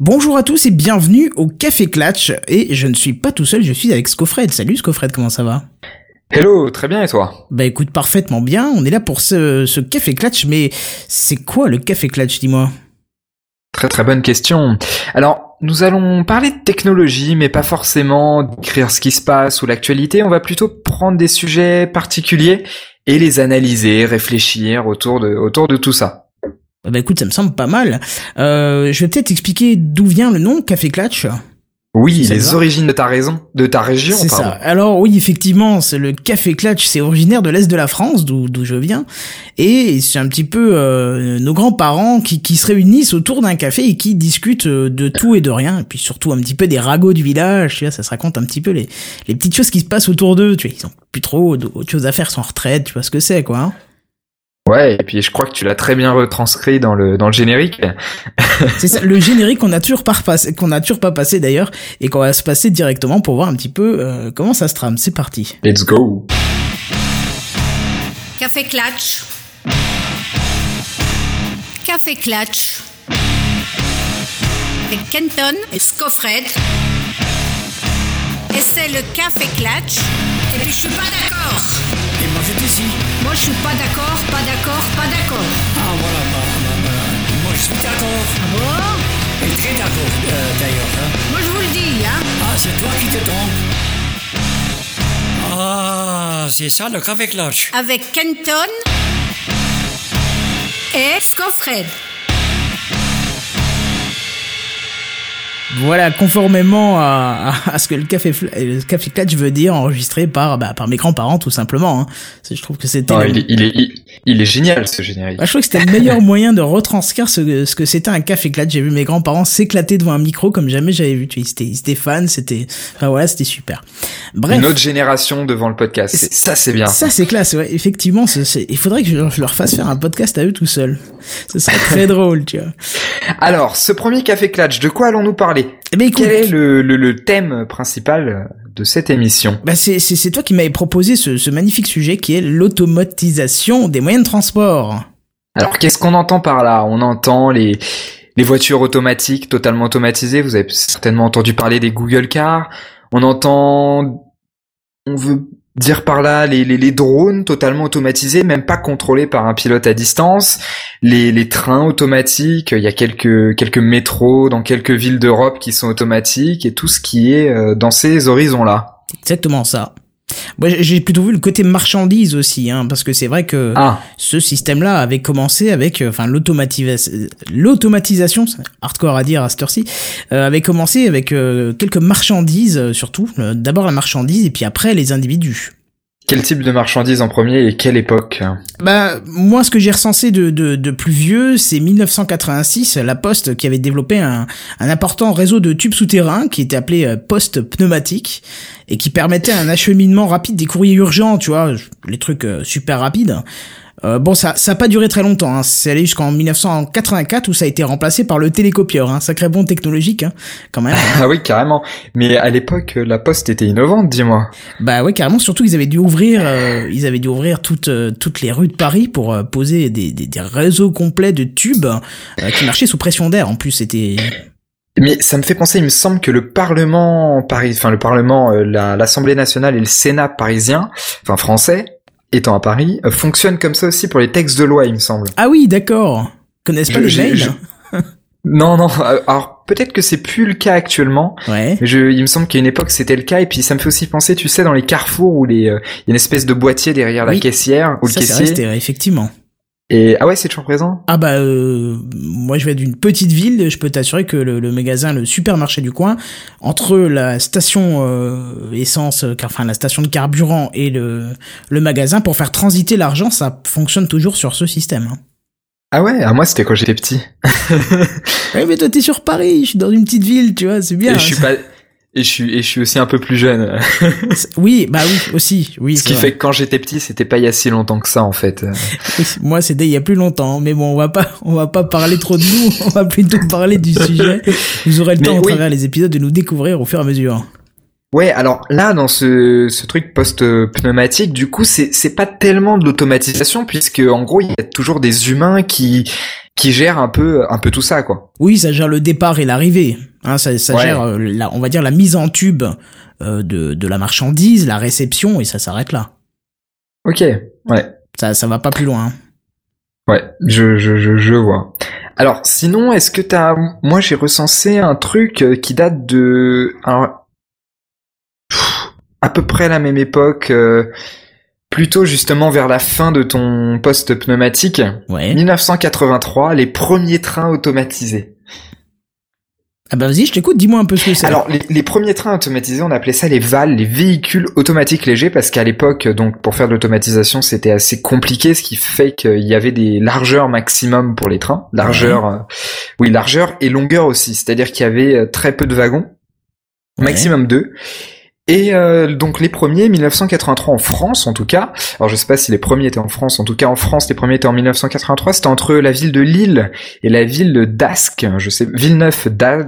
Bonjour à tous et bienvenue au Café Clatch. Et je ne suis pas tout seul, je suis avec Scofred. Salut Scofred, comment ça va? Hello, très bien et toi? Bah écoute, parfaitement bien. On est là pour ce, ce Café Clatch, mais c'est quoi le Café Clatch, dis-moi? Très très bonne question. Alors, nous allons parler de technologie, mais pas forcément d'écrire ce qui se passe ou l'actualité. On va plutôt prendre des sujets particuliers et les analyser, réfléchir autour de, autour de tout ça. Bah écoute, ça me semble pas mal. Euh, je vais peut-être expliquer d'où vient le nom Café Clatch. Oui, les origines de ta raison, de ta région. C'est ça. Alors oui, effectivement, c'est le Café Clatch, c'est originaire de l'est de la France, d'où d'où je viens, et c'est un petit peu euh, nos grands-parents qui, qui se réunissent autour d'un café et qui discutent euh, de tout et de rien, et puis surtout un petit peu des ragots du village. Tu vois, ça se raconte un petit peu les les petites choses qui se passent autour d'eux. Tu vois, ils ont plus trop d'autres choses à faire, sont en retraite. Tu vois ce que c'est, quoi. Hein Ouais, et puis je crois que tu l'as très bien retranscrit dans le dans le générique. C'est ça, le générique qu'on a toujours pas passé, qu'on a toujours pas passé d'ailleurs, et qu'on va se passer directement pour voir un petit peu euh, comment ça se trame. C'est parti. Let's go. Café Clatch. Café Clatch. Avec Kenton et Scofred. Et c'est le Café Clatch. Et puis je suis pas d'accord. Je suis pas d'accord, pas d'accord, pas d'accord. Ah voilà, bah, bah, bah, moi je suis d'accord. Bon, Et très d'accord euh, d'ailleurs. hein. moi je vous le dis, hein. Ah, c'est toi qui te trompes. Ah, c'est ça le café clutch. Avec Kenton et Scofred. Voilà, conformément à, à, à ce que le café le café Clatch veut dire, enregistré par bah, par mes grands-parents tout simplement. Hein. Je trouve que c'était Non, le- il, est, il, est, il, est génial ce générique. Bah, je trouve que c'était le meilleur moyen de retranscrire ce, ce que c'était un café Clatch. J'ai vu mes grands-parents s'éclater devant un micro comme jamais j'avais vu. Ils étaient, ils étaient fans, c'était, enfin voilà, c'était super. Bref. Une autre génération devant le podcast. C'est- Ça c'est bien. Ça c'est classe, ouais. Effectivement, c'est- c'est- il faudrait que je leur, fasse faire un podcast à eux tout seuls. Ce serait très drôle, tu vois. Alors, ce premier café clutch, de quoi allons-nous parler? Eh ben écoute, Quel est le, le, le thème principal de cette émission bah c'est toi qui m'avais proposé ce, ce magnifique sujet qui est l'automatisation des moyens de transport. Alors, qu'est-ce qu'on entend par là? On entend les les voitures automatiques totalement automatisées. Vous avez certainement entendu parler des Google Cars. On entend, on veut dire par là les, les, les drones totalement automatisés, même pas contrôlés par un pilote à distance. Les, les trains automatiques. Il y a quelques quelques métros dans quelques villes d'Europe qui sont automatiques et tout ce qui est euh, dans ces horizons là. Exactement ça. Moi, j'ai- plutôt vu le côté marchandise aussi, hein, parce que c'est vrai que Ah, ce système-là avait commencé avec, euh, enfin, l'automatisation, hardcore à dire à cette heure-ci, euh, avait commencé avec euh, quelques marchandises, surtout. D'abord la marchandise et puis après les individus. Quel type de marchandises en premier et quelle époque Bah, moi, ce que j'ai recensé de, de, de plus vieux, c'est 1986, la Poste qui avait développé un, un important réseau de tubes souterrains qui était appelé euh, Poste pneumatique et qui permettait un acheminement rapide des courriers urgents, tu vois, les trucs euh, super rapides. Euh, bon, ça ça a pas duré très longtemps. Hein. C'est allé jusqu'en 1984 où ça a été remplacé par le télécopieur. Hein. Sacré bon technologique, hein, quand même. Ah oui, carrément. Mais à l'époque, la poste était innovante, dis-moi. Bah ouais, carrément. Surtout, ils avaient dû ouvrir, euh, ils avaient dû ouvrir toutes euh, toutes les rues de Paris pour euh, poser des, des, des réseaux complets de tubes euh, qui marchaient sous pression d'air. En plus, c'était Mais ça me fait penser, il me semble que le Parlement Paris, enfin le Parlement, la- l'Assemblée nationale et le Sénat parisien, enfin français, étant à Paris, euh, fonctionnent comme ça aussi pour les textes de loi, il me semble. ah oui, d'accord. Connaissent pas Je- les je- mails. je- Non, non. euh, Alors peut-être que c'est plus le cas actuellement. Ouais. Mais je, il me semble qu'à une époque c'était le cas. Et puis ça me fait aussi penser, tu sais, dans les carrefours où les, euh, il y a une espèce de boîtier derrière Oui. la caissière ou le Ça, c'est caissier. resté, effectivement. Et ah ouais, c'est toujours présent? Ah bah euh, moi je vais d'une petite ville, je peux t'assurer que le, le magasin, le supermarché du coin, entre la station euh, essence, euh, car- enfin la station de carburant et le, le magasin, pour faire transiter l'argent, ça fonctionne toujours sur ce système. hein. Ah ouais, ah moi c'était quand j'étais petit. Ouais mais toi t'es sur Paris, je suis dans une petite ville, tu vois, c'est bien. et je suis pas, et je suis, et je suis aussi un peu plus jeune. Oui, bah oui, aussi, oui. Ce qui vrai. fait que quand j'étais petit, c'était pas il y a si longtemps que ça en fait. Oui, moi c'était il y a plus longtemps, mais bon, on va pas, on va pas parler trop de nous, on va plutôt parler du sujet. Vous aurez le Mais temps au oui. travers les épisodes de nous découvrir au fur et à mesure. Ouais, alors là, dans ce, ce truc post-pneumatique, du coup, c'est c'est pas tellement de l'automatisation, puisque en gros, il y a toujours des humains qui qui gère un peu un peu tout ça quoi. Oui, ça gère le départ et l'arrivée. Hein, ça, ça Ouais. gère, euh, la, on va dire, la mise en tube euh, de, de la marchandise, la réception, et ça s'arrête là. Ok, ouais. Ça, ça va pas plus loin. hein. Ouais, je, je, je, je vois. Alors, sinon, est-ce que t'as... Moi, j'ai recensé un truc euh, qui date de... Alors, pff, à peu près la même époque, euh, plutôt justement vers la fin de ton poste pneumatique. Ouais. 1983, les premiers trains automatisés. Ah bah vas-y, je t'écoute, dis-moi un peu ce que c'est. Alors, les, les premiers trains automatisés, on appelait ça les VAL, les véhicules automatiques légers, parce qu'à l'époque, donc, pour faire de l'automatisation, c'était assez compliqué, ce qui fait qu'il y avait des largeurs maximum pour les trains. Largeur, euh, oui, largeur et longueur aussi. C'est-à-dire qu'il y avait euh, très peu de wagons. Ouais. Maximum deux. Et euh, donc les premiers, 1983 en France en tout cas. Alors je sais pas si les premiers étaient en France. En tout cas en France, les premiers étaient en 1983. C'était entre la ville de Lille et la ville de d'Ascq. Je sais Villeneuve d'A-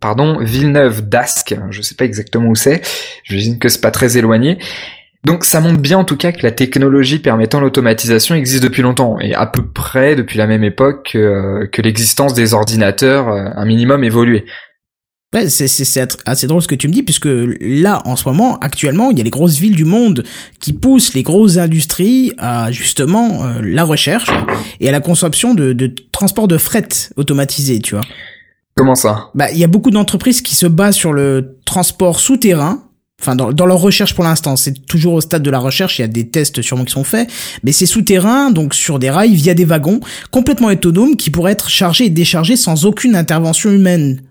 pardon Villeneuve d'Ascq. Je sais pas exactement où c'est. J'imagine que c'est pas très éloigné. Donc ça montre bien en tout cas que la technologie permettant l'automatisation existe depuis longtemps et à peu près depuis la même époque que, que l'existence des ordinateurs euh, un minimum évolué. Ouais, c'est, assez drôle ce que tu me dis, puisque là, en ce moment, actuellement, il y a les grosses villes du monde qui poussent les grosses industries à justement euh, la recherche et à la conception de, de transport de fret automatisé, tu vois. Comment ça? Bah, il y a beaucoup d'entreprises qui se basent sur le transport souterrain. Enfin, dans, dans leur recherche pour l'instant, c'est toujours au stade de la recherche. Il y a des tests sûrement qui sont faits, mais c'est souterrain, donc sur des rails via des wagons complètement autonomes qui pourraient être chargés et déchargés sans aucune intervention humaine.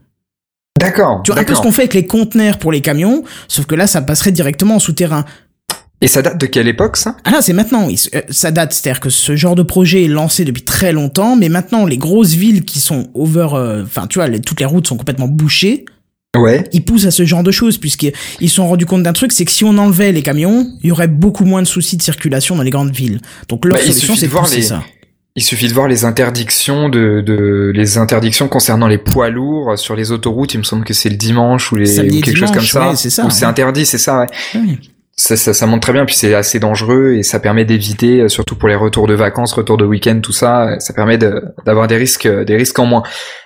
D'accord. Tu vois un peu ce qu'on fait avec les conteneurs pour les camions, sauf que là, ça passerait directement en souterrain. Et ça date de quelle époque ça? Ah là, c'est maintenant. Euh, ça date, c'est-à-dire que ce genre de projet est lancé depuis très longtemps, mais maintenant, les grosses villes qui sont over, euh, enfin, tu vois, les- toutes les routes sont complètement bouchées. Ouais. ils poussent à ce genre de choses puisqu'ils ils se sont rendus compte d'un truc, c'est que si on enlevait les camions, il y aurait beaucoup moins de soucis de circulation dans les grandes villes. Donc leur Bah, solution, c'est de voir les- ça. Il suffit de voir les interdictions de, de les interdictions concernant les poids lourds sur les autoroutes. Il me semble que c'est le dimanche ou les ou quelque chose comme ça. ouais, c'est ça, Où c'est ouais. interdit, c'est ça. Ouais. Ouais. Ça, ça, ça montre très bien. Puis c'est assez dangereux et ça permet d'éviter, euh, surtout pour les retours de vacances, retours de week-end, tout ça. euh, Ça permet de- d'avoir des risques, euh, des risques en moins.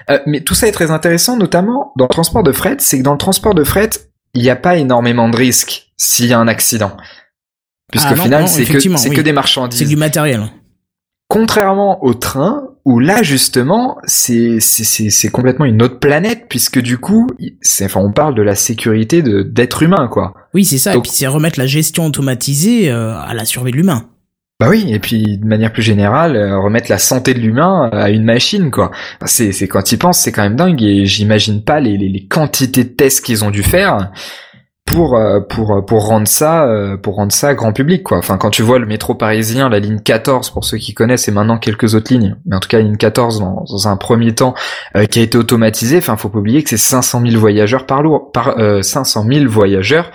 Euh, mais tout ça est très intéressant, notamment dans le transport de fret. C'est que dans le transport de fret, il n'y a pas énormément de risques s'il y a un accident. Puisqu'au Ah final, c'est que c'est oui. que des C'est marchandises. du matériel. Contrairement au train, où là justement, c'est c'est c'est c'est complètement une autre planète puisque du coup, c'est enfin on parle de la sécurité de d'être humain quoi. Oui, c'est ça. Donc- Et puis c'est remettre la gestion automatisée euh, à la survie de l'humain. Bah oui, et puis de manière plus générale, euh, remettre la santé de l'humain à une machine quoi. Enfin, c'est c'est quand ils pensent, c'est quand même dingue et j'imagine pas les, les les quantités de tests qu'ils ont dû faire pour euh, pour pour rendre ça euh, pour rendre ça grand public quoi. Enfin quand tu vois le métro parisien, la ligne 14 pour ceux qui connaissent et maintenant quelques autres lignes, mais en tout cas la ligne 14 dans, dans un premier temps euh, qui a été automatisée, enfin faut pas oublier que c'est 500 000 voyageurs par jour par euh, 500 000 voyageurs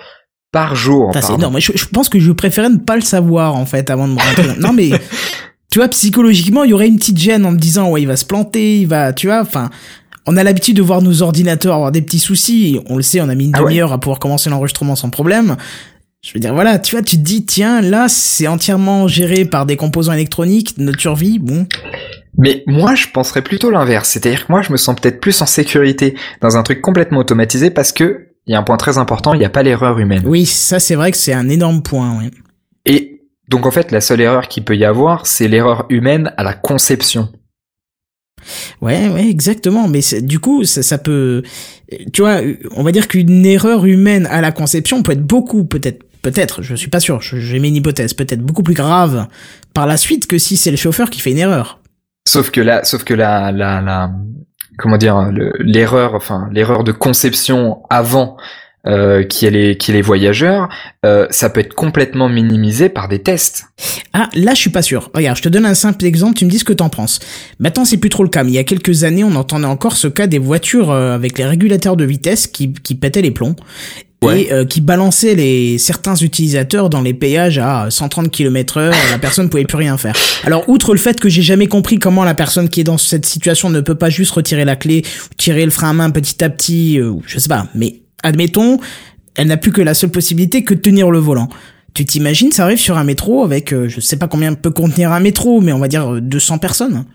par jour. C'est énorme. Je, je pense que je préférais ne pas le savoir en fait avant de me rentrer. non mais tu vois psychologiquement, il y aurait une petite gêne en me disant ouais il va se planter, il va, tu vois, enfin. On a l'habitude de voir nos ordinateurs avoir des petits soucis. On le sait, on a mis une Ah ouais. demi-heure à pouvoir commencer l'enregistrement sans problème. Je veux dire, voilà, tu vois, tu te dis, tiens, là, c'est entièrement géré par des composants électroniques, notre survie, bon. Mais moi, je penserais plutôt l'inverse. C'est-à-dire que moi, je me sens peut-être plus en sécurité dans un truc complètement automatisé parce que il y a un point très important, il n'y a pas l'erreur humaine. Oui, ça, c'est vrai que c'est un énorme point, oui. Et donc, en fait, la seule erreur qu'il peut y avoir, c'est l'erreur humaine à la conception. Ouais, ouais, exactement. Mais du coup, ça, ça peut, tu vois, on va dire qu'une erreur humaine à la conception peut être beaucoup, peut-être, peut-être, je suis pas sûr, j'ai mis une hypothèse, peut-être beaucoup plus grave par la suite que si c'est le chauffeur qui fait une erreur. Sauf que là, sauf que la, la, la, comment dire, le- l'erreur, enfin, l'erreur de conception avant euh, qui est les, qui est les voyageurs, euh, ça peut être complètement minimisé par des tests. Ah, là, je suis pas sûr. Regarde, je te donne un simple exemple, tu me dis ce que t'en penses. Maintenant, c'est plus trop le cas, mais il y a quelques années, on entendait encore ce cas des voitures euh, avec les régulateurs de vitesse qui, qui pétaient les plombs. Ouais. Et euh, qui balançaient les certains utilisateurs dans les péages à 130 km heure, la personne pouvait plus rien faire. Alors, outre le fait que j'ai jamais compris comment la personne qui est dans cette situation ne peut pas juste retirer la clé, ou tirer le frein à main petit à petit, euh, je sais pas, mais admettons, elle n'a plus que la seule possibilité que de tenir le volant. Tu t'imagines, ça arrive sur un métro avec, euh, je sais pas combien peut contenir un métro, mais on va dire euh, 200 personnes.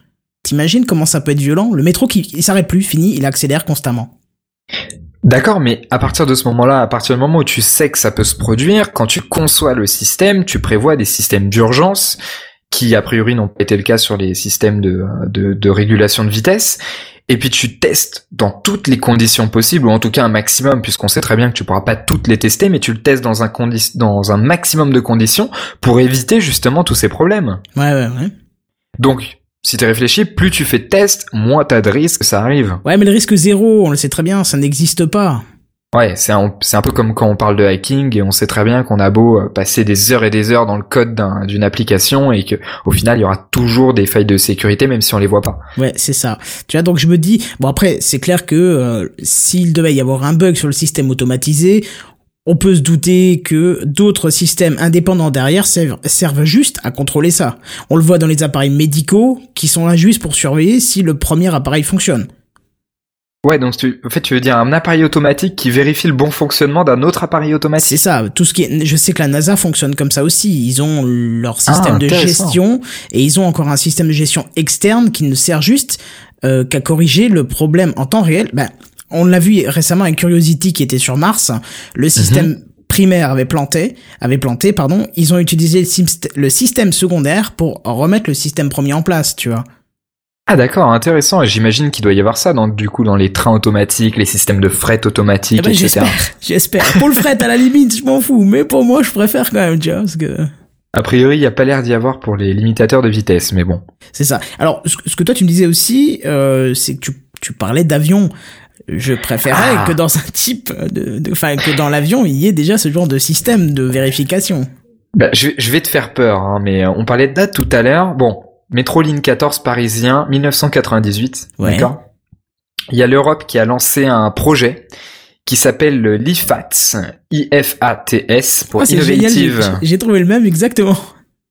T'imagines comment ça peut être violent? Le métro qui s'arrête plus, fini, il accélère constamment. D'accord, mais à partir de ce moment-là, à partir du moment où tu sais que ça peut se produire, quand tu conçois le système, tu prévois des systèmes d'urgence qui a priori n'ont pas été le cas sur les systèmes de régulation de vitesse. Et puis tu testes dans toutes les conditions possibles, ou en tout cas un maximum, puisqu'on sait très bien que tu pourras pas toutes les tester, mais tu le testes dans un, condi dans un maximum de conditions pour éviter justement tous ces problèmes. Ouais, ouais, ouais. Donc, si tu réfléchis, plus tu fais de tests, moins t'as de risques que ça arrive. Ouais, mais le risque zéro, on le sait très bien, ça n'existe pas. Ouais, c'est un, peu comme quand on parle de hacking et on sait très bien qu'on a beau euh, passer des heures et des heures dans le code d'un- d'une application et que au final il y aura toujours des failles de sécurité même si on les voit pas. Ouais, c'est ça. Tu vois, donc je me dis, bon après, c'est clair que euh, s'il devait y avoir un bug sur le système automatisé, on peut se douter que d'autres systèmes indépendants derrière servent juste à contrôler ça. On le voit dans les appareils médicaux qui sont là juste pour surveiller si le premier appareil fonctionne. Ouais, donc tu, en fait tu veux dire un appareil automatique qui vérifie le bon fonctionnement d'un autre appareil automatique. C'est ça. Tout ce qui est, je sais que la NASA fonctionne comme ça aussi. Ils ont leur système de gestion et ils ont encore un système de gestion externe qui ne sert juste euh, qu'à corriger le problème en temps réel. Ben, on l'a vu récemment avec Curiosity qui était sur Mars. Le système primaire avait planté, avait planté, pardon. Ils ont utilisé le système secondaire pour remettre le système premier en place, tu vois. Ah d'accord, intéressant. Et j'imagine qu'il doit y avoir ça dans du coup dans les trains automatiques, les systèmes de fret automatiques, Eh ben, etc. j'espère, j'espère. Pour le fret, à la limite, je m'en fous. Mais pour moi, je préfère quand même, tu vois, parce que... A priori, il y a pas l'air d'y avoir pour les limitateurs de vitesse, mais bon. C'est ça. Alors, ce que- toi tu me disais aussi, euh, c'est que tu, tu parlais d'avion. Je préférais Ah. que dans un type de, enfin que dans l'avion il y ait déjà ce genre de système de vérification. Bah, je, vais- je vais te faire peur, hein, mais on parlait de date tout à l'heure. Bon, métro ligne 14 parisien, 1998. Ouais. D'accord. Il y a l'Europe qui a lancé un projet qui s'appelle le l'IFATS, I-F-A-T-S pour Oh, j'ai- Innovative. J'ai trouvé le même exactement.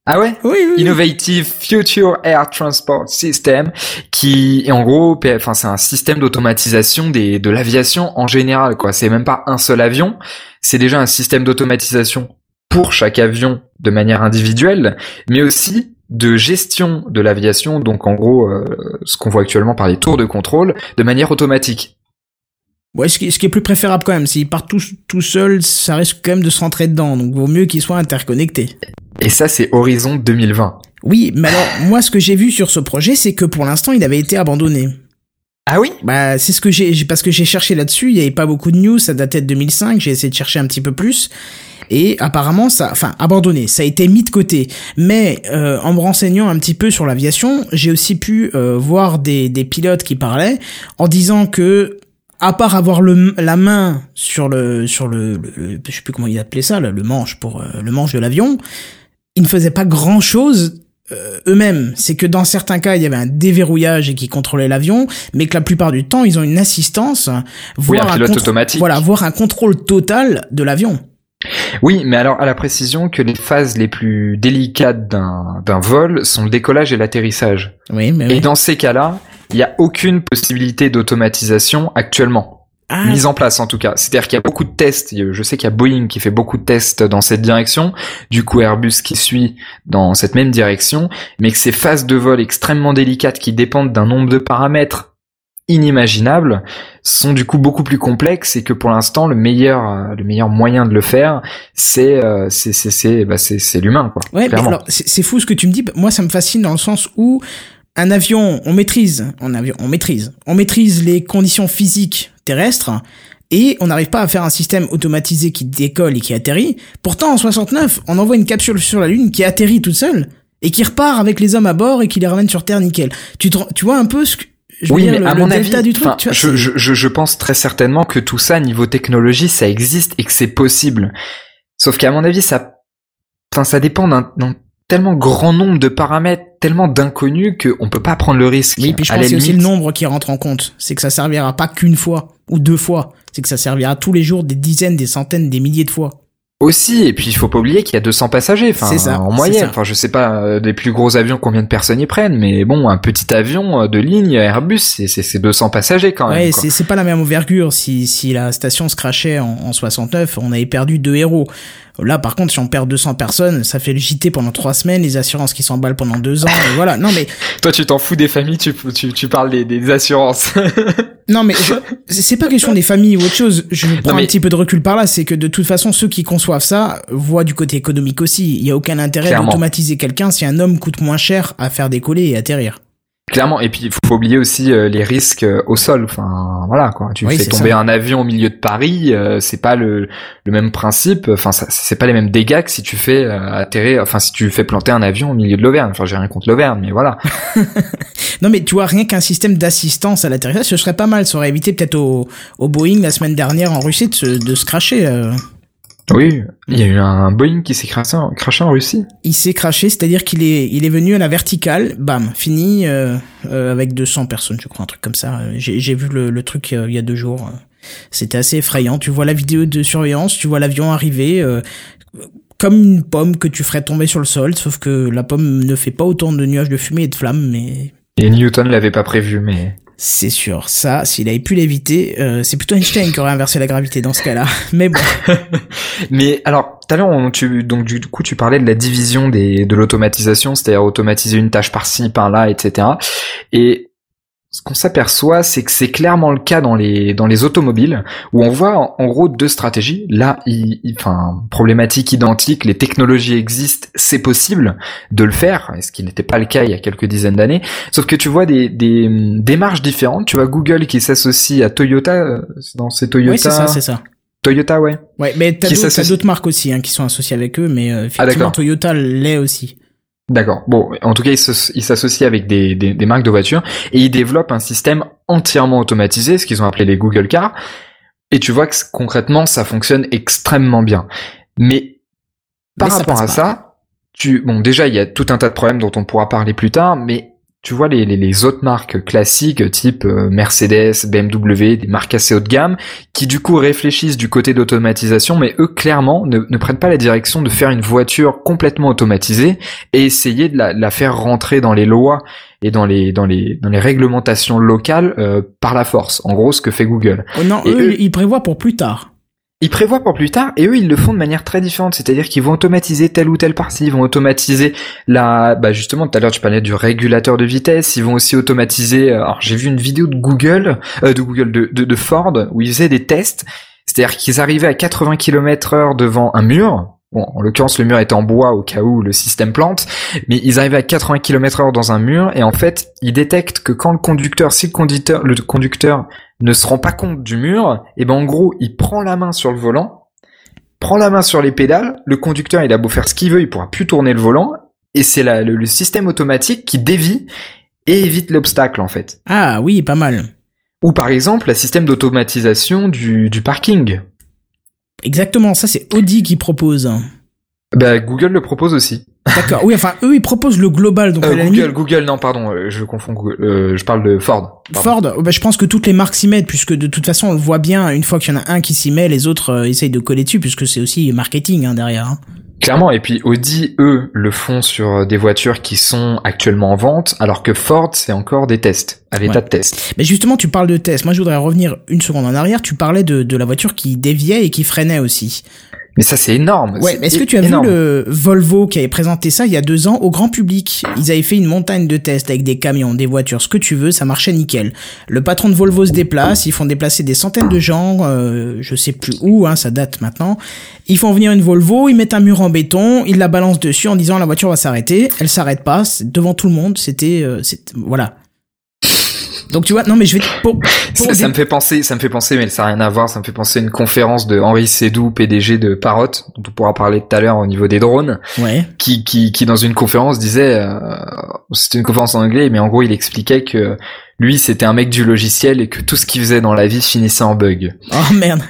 Ah ouais? Oui, oui. oui. Innovative Future Air Transport System, qui est en gros, enfin c'est un système d'automatisation des de l'aviation en général. quoi. C'est même pas un seul avion, c'est déjà un système d'automatisation pour chaque avion de manière individuelle, mais aussi de gestion de l'aviation, donc en gros euh, ce qu'on voit actuellement par les tours de contrôle, de manière automatique. Ouais, ce qui, ce qui est plus préférable quand même, s'ils partent tous tout seuls, ça risque quand même de se rentrer dedans. Donc vaut mieux qu'ils soient interconnectés. Et ça c'est Horizon 2020. Oui, mais alors moi ce que j'ai vu sur ce projet, c'est que pour l'instant il avait été abandonné. Ah oui? Bah, c'est ce que j'ai, j'ai- parce que j'ai cherché là-dessus, il y avait pas beaucoup de news, ça datait de 2005, j'ai essayé de chercher un petit peu plus, et apparemment ça, enfin, abandonné, ça a été mis de côté. Mais, euh, en me renseignant un petit peu sur l'aviation, j'ai aussi pu euh, voir des, des pilotes qui parlaient, en disant que, à part avoir le, la main sur le, sur le, le- je sais plus comment il appelait ça, le, manche pour, euh, le manche de l'avion, ils ne faisaient pas grand chose euh, eux-mêmes. C'est que dans certains cas, il y avait un déverrouillage et qui contrôlait l'avion, mais que la plupart du temps, ils ont une assistance, voire un pilote contr- automatique. Voilà, voire un contrôle total de l'avion. Oui, mais alors à la précision que les phases les plus délicates d'un vol sont le décollage et l'atterrissage. Oui, mais Et oui. dans ces cas-là, il n'y a aucune possibilité d'automatisation actuellement. Ah, Mise en place en tout cas. C'est-à-dire qu'il y a beaucoup de tests. Je sais qu'il y a Boeing qui fait beaucoup de tests dans cette direction, du coup Airbus qui suit dans cette même direction, mais que ces phases de vol extrêmement délicates qui dépendent d'un nombre de paramètres inimaginables sont du coup beaucoup plus complexes et que pour l'instant le meilleur euh, le meilleur moyen de le faire c'est euh, c'est c'est c'est bah, l'humain quoi. Ouais, mais alors c'est c'est fou ce que tu me dis. Moi, ça me fascine dans le sens où un avion, on maîtrise, un avion, on maîtrise, on maîtrise les conditions physiques terrestres et on n'arrive pas à faire un système automatisé qui décolle et qui atterrit. Pourtant, en 69, on envoie une capsule sur la Lune qui atterrit toute seule et qui repart avec les hommes à bord et qui les ramène sur Terre nickel. Tu te, tu vois un peu ce que je oui, mais le, à le mon avis, du truc, enfin, tu vois, je, je, je, pense très certainement que tout ça, niveau technologie, ça existe et que c'est possible. Sauf qu'à mon avis, ça, enfin, ça dépend d'un tellement grand nombre de paramètres, tellement d'inconnus qu'on peut pas prendre le risque. Oui, puis je à pense que c'est aussi le nombre qui rentre en compte. C'est que ça servira pas qu'une fois ou deux fois. C'est que ça servira tous les jours des dizaines, des centaines, des milliers de fois. Aussi, et puis il faut pas oublier qu'il y a 200 passagers, enfin, ça, en moyenne. Enfin, je sais pas euh, des plus gros avions combien de personnes y prennent, mais bon, un petit avion euh, de ligne Airbus, c'est c'est c'est 200 passagers quand même. Ouais, c'est pas la même envergure. Si si la station se crachait en, en 69, on avait perdu deux héros. Là, par contre, si on perd 200 personnes, ça fait le JT pendant trois semaines, les assurances qui s'emballent pendant deux ans, et voilà. Non, mais Toi, tu t'en fous des familles, tu, tu, tu parles des, des assurances. Non, mais je- c'est pas question des familles ou autre chose. Je prends mais- un petit peu de recul par là. C'est que de toute façon, ceux qui conçoivent ça voient du côté économique aussi. Il y a aucun intérêt d'automatiser quelqu'un si un homme coûte moins cher à faire décoller et atterrir. Clairement, et puis il faut oublier aussi euh, les risques euh, au sol. Enfin, voilà quoi. Tu Oui, fais tomber ça. un avion au milieu de Paris, euh, c'est pas le, le même principe. Enfin, c'est pas les mêmes dégâts que si tu fais euh, atterrir. Enfin, si tu fais planter un avion au milieu de l'Auvergne. Enfin, j'ai rien contre l'Auvergne, mais voilà. Non, mais tu vois, rien qu'un système d'assistance à l'atterrissage, ce serait pas mal. Ça aurait évité peut-être au, au Boeing la semaine dernière en Russie de se, de se cracher. Oui, il y a eu un Boeing qui s'est craché, en- craché en Russie. Il s'est craché, c'est-à-dire qu'il est, il est venu à la verticale, bam, fini, euh, euh, avec 200 personnes, je crois, un truc comme ça. Euh, J'ai j'ai vu le, le truc euh, il y a deux jours. C'était assez effrayant. Tu vois la vidéo de surveillance, tu vois l'avion arriver, euh, comme une pomme que tu ferais tomber sur le sol, sauf que la pomme ne fait pas autant de nuages de fumée et de flammes, mais Et Newton l'avait pas prévu, mais c'est sûr. Ça, s'il avait pu l'éviter, euh, c'est plutôt Einstein qui aurait inversé la gravité dans ce cas-là. Mais bon. Mais alors, tout à l'heure, tu, donc du coup, tu parlais de la division des, de l'automatisation, c'est-à-dire automatiser une tâche par-ci, par-là, etc. Et ce qu'on s'aperçoit, c'est que c'est clairement le cas dans les dans les automobiles, où on voit en, en gros deux stratégies. Là, il, il- enfin, problématique identique, les technologies existent, c'est possible de le faire, ce qui n'était pas le cas il y a quelques dizaines d'années. Sauf que tu vois des, des démarches différentes. Tu vois Google qui s'associe à Toyota, euh, dans ces Toyota. Oui, c'est ça, c'est ça. Toyota, ouais. Ouais, mais t'as d'autres marques aussi hein, qui sont associées avec eux, mais euh, effectivement, d'accord. Toyota l'est aussi. D'accord. Bon, en tout cas, il se- il s'associe avec des, des, des marques de voitures et il développe un système entièrement automatisé, ce qu'ils ont appelé les Google Cars. Et tu vois que concrètement, ça fonctionne extrêmement bien. Mais par Mais rapport à pas. ça, tu bon déjà il y a tout un tas de problèmes dont on pourra parler plus tard, mais tu vois les, les, les autres marques classiques type euh, Mercedes, BMW, des marques assez haut de gamme, qui du coup réfléchissent du côté d'automatisation, mais eux clairement ne, ne prennent pas la direction de faire une voiture complètement automatisée et essayer de la, de la faire rentrer dans les lois et dans les dans les dans les réglementations locales euh, par la force. En gros, ce que fait Google. Oh non, Et eux, eux- ils prévoient pour plus tard. Ils prévoient pour plus tard et eux ils le font de manière très différente, c'est-à-dire qu'ils vont automatiser telle ou telle partie, ils vont automatiser la bah justement tout à l'heure tu parlais du régulateur de vitesse, ils vont aussi automatiser euh, alors j'ai vu une vidéo de Google euh, de Google de, de, de Ford où ils faisaient des tests, c'est-à-dire qu'ils arrivaient à 80 km/h devant un mur. Bon, en l'occurrence, le mur est en bois au cas où le système plante, mais ils arrivaient à 80 km/h dans un mur et en fait, ils détectent que quand le conducteur, si le conducteur, le conducteur ne se rend pas compte du mur, et ben en gros, il prend la main sur le volant, prend la main sur les pédales, le conducteur, il a beau faire ce qu'il veut, il pourra plus tourner le volant, et c'est le, le système automatique qui dévie et évite l'obstacle en fait. Ah oui, pas mal. Ou par exemple, le système d'automatisation du, du parking. Exactement, ça c'est Audi qui propose. Bah, Google le propose aussi. D'accord. Oui, enfin eux ils proposent le global, donc Euh, Google, limite, Google, non, pardon, euh, je confonds Google, euh, je parle de Ford. Pardon. Ford, oh, bah, je pense que toutes les marques s'y mettent, puisque de toute façon on le voit bien, une fois qu'il y en a un qui s'y met, les autres euh, essayent de coller dessus, puisque c'est aussi marketing hein, derrière. hein. Clairement, et puis Audi, eux, le font sur des voitures qui sont actuellement en vente, alors que Ford, c'est encore des tests, à l'état Ouais. de test. Mais justement, tu parles de test. Moi, je voudrais revenir une seconde en arrière. Tu parlais de, de la voiture qui déviait et qui freinait aussi. Mais ça, c'est énorme. Ouais, est-ce que tu as énorme. vu le Volvo qui avait présenté ça il y a deux ans au grand public? Ils avaient fait une montagne de tests avec des camions, des voitures, ce que tu veux, ça marchait nickel. Le patron de Volvo se déplace, ils font déplacer des centaines de gens, euh, je sais plus où, hein, ça date maintenant. Ils font venir une Volvo, ils mettent un mur en béton, ils la balancent dessus en disant la voiture va s'arrêter. Elle s'arrête pas, devant tout le monde, c'était, euh, c'est- voilà. Donc tu vois, non mais je vais pour, pour ça me fait penser, ça me fait penser, mais ça n'a rien à voir. Ça me fait penser à une conférence de Henri Sédou, PDG de Parrot, dont on pourra parler tout à l'heure au niveau des drones, ouais. qui, qui, qui dans une conférence disait, euh, c'était une conférence en anglais, mais en gros il expliquait que lui c'était un mec du logiciel et que tout ce qu'il faisait dans la vie finissait en bug. Oh merde.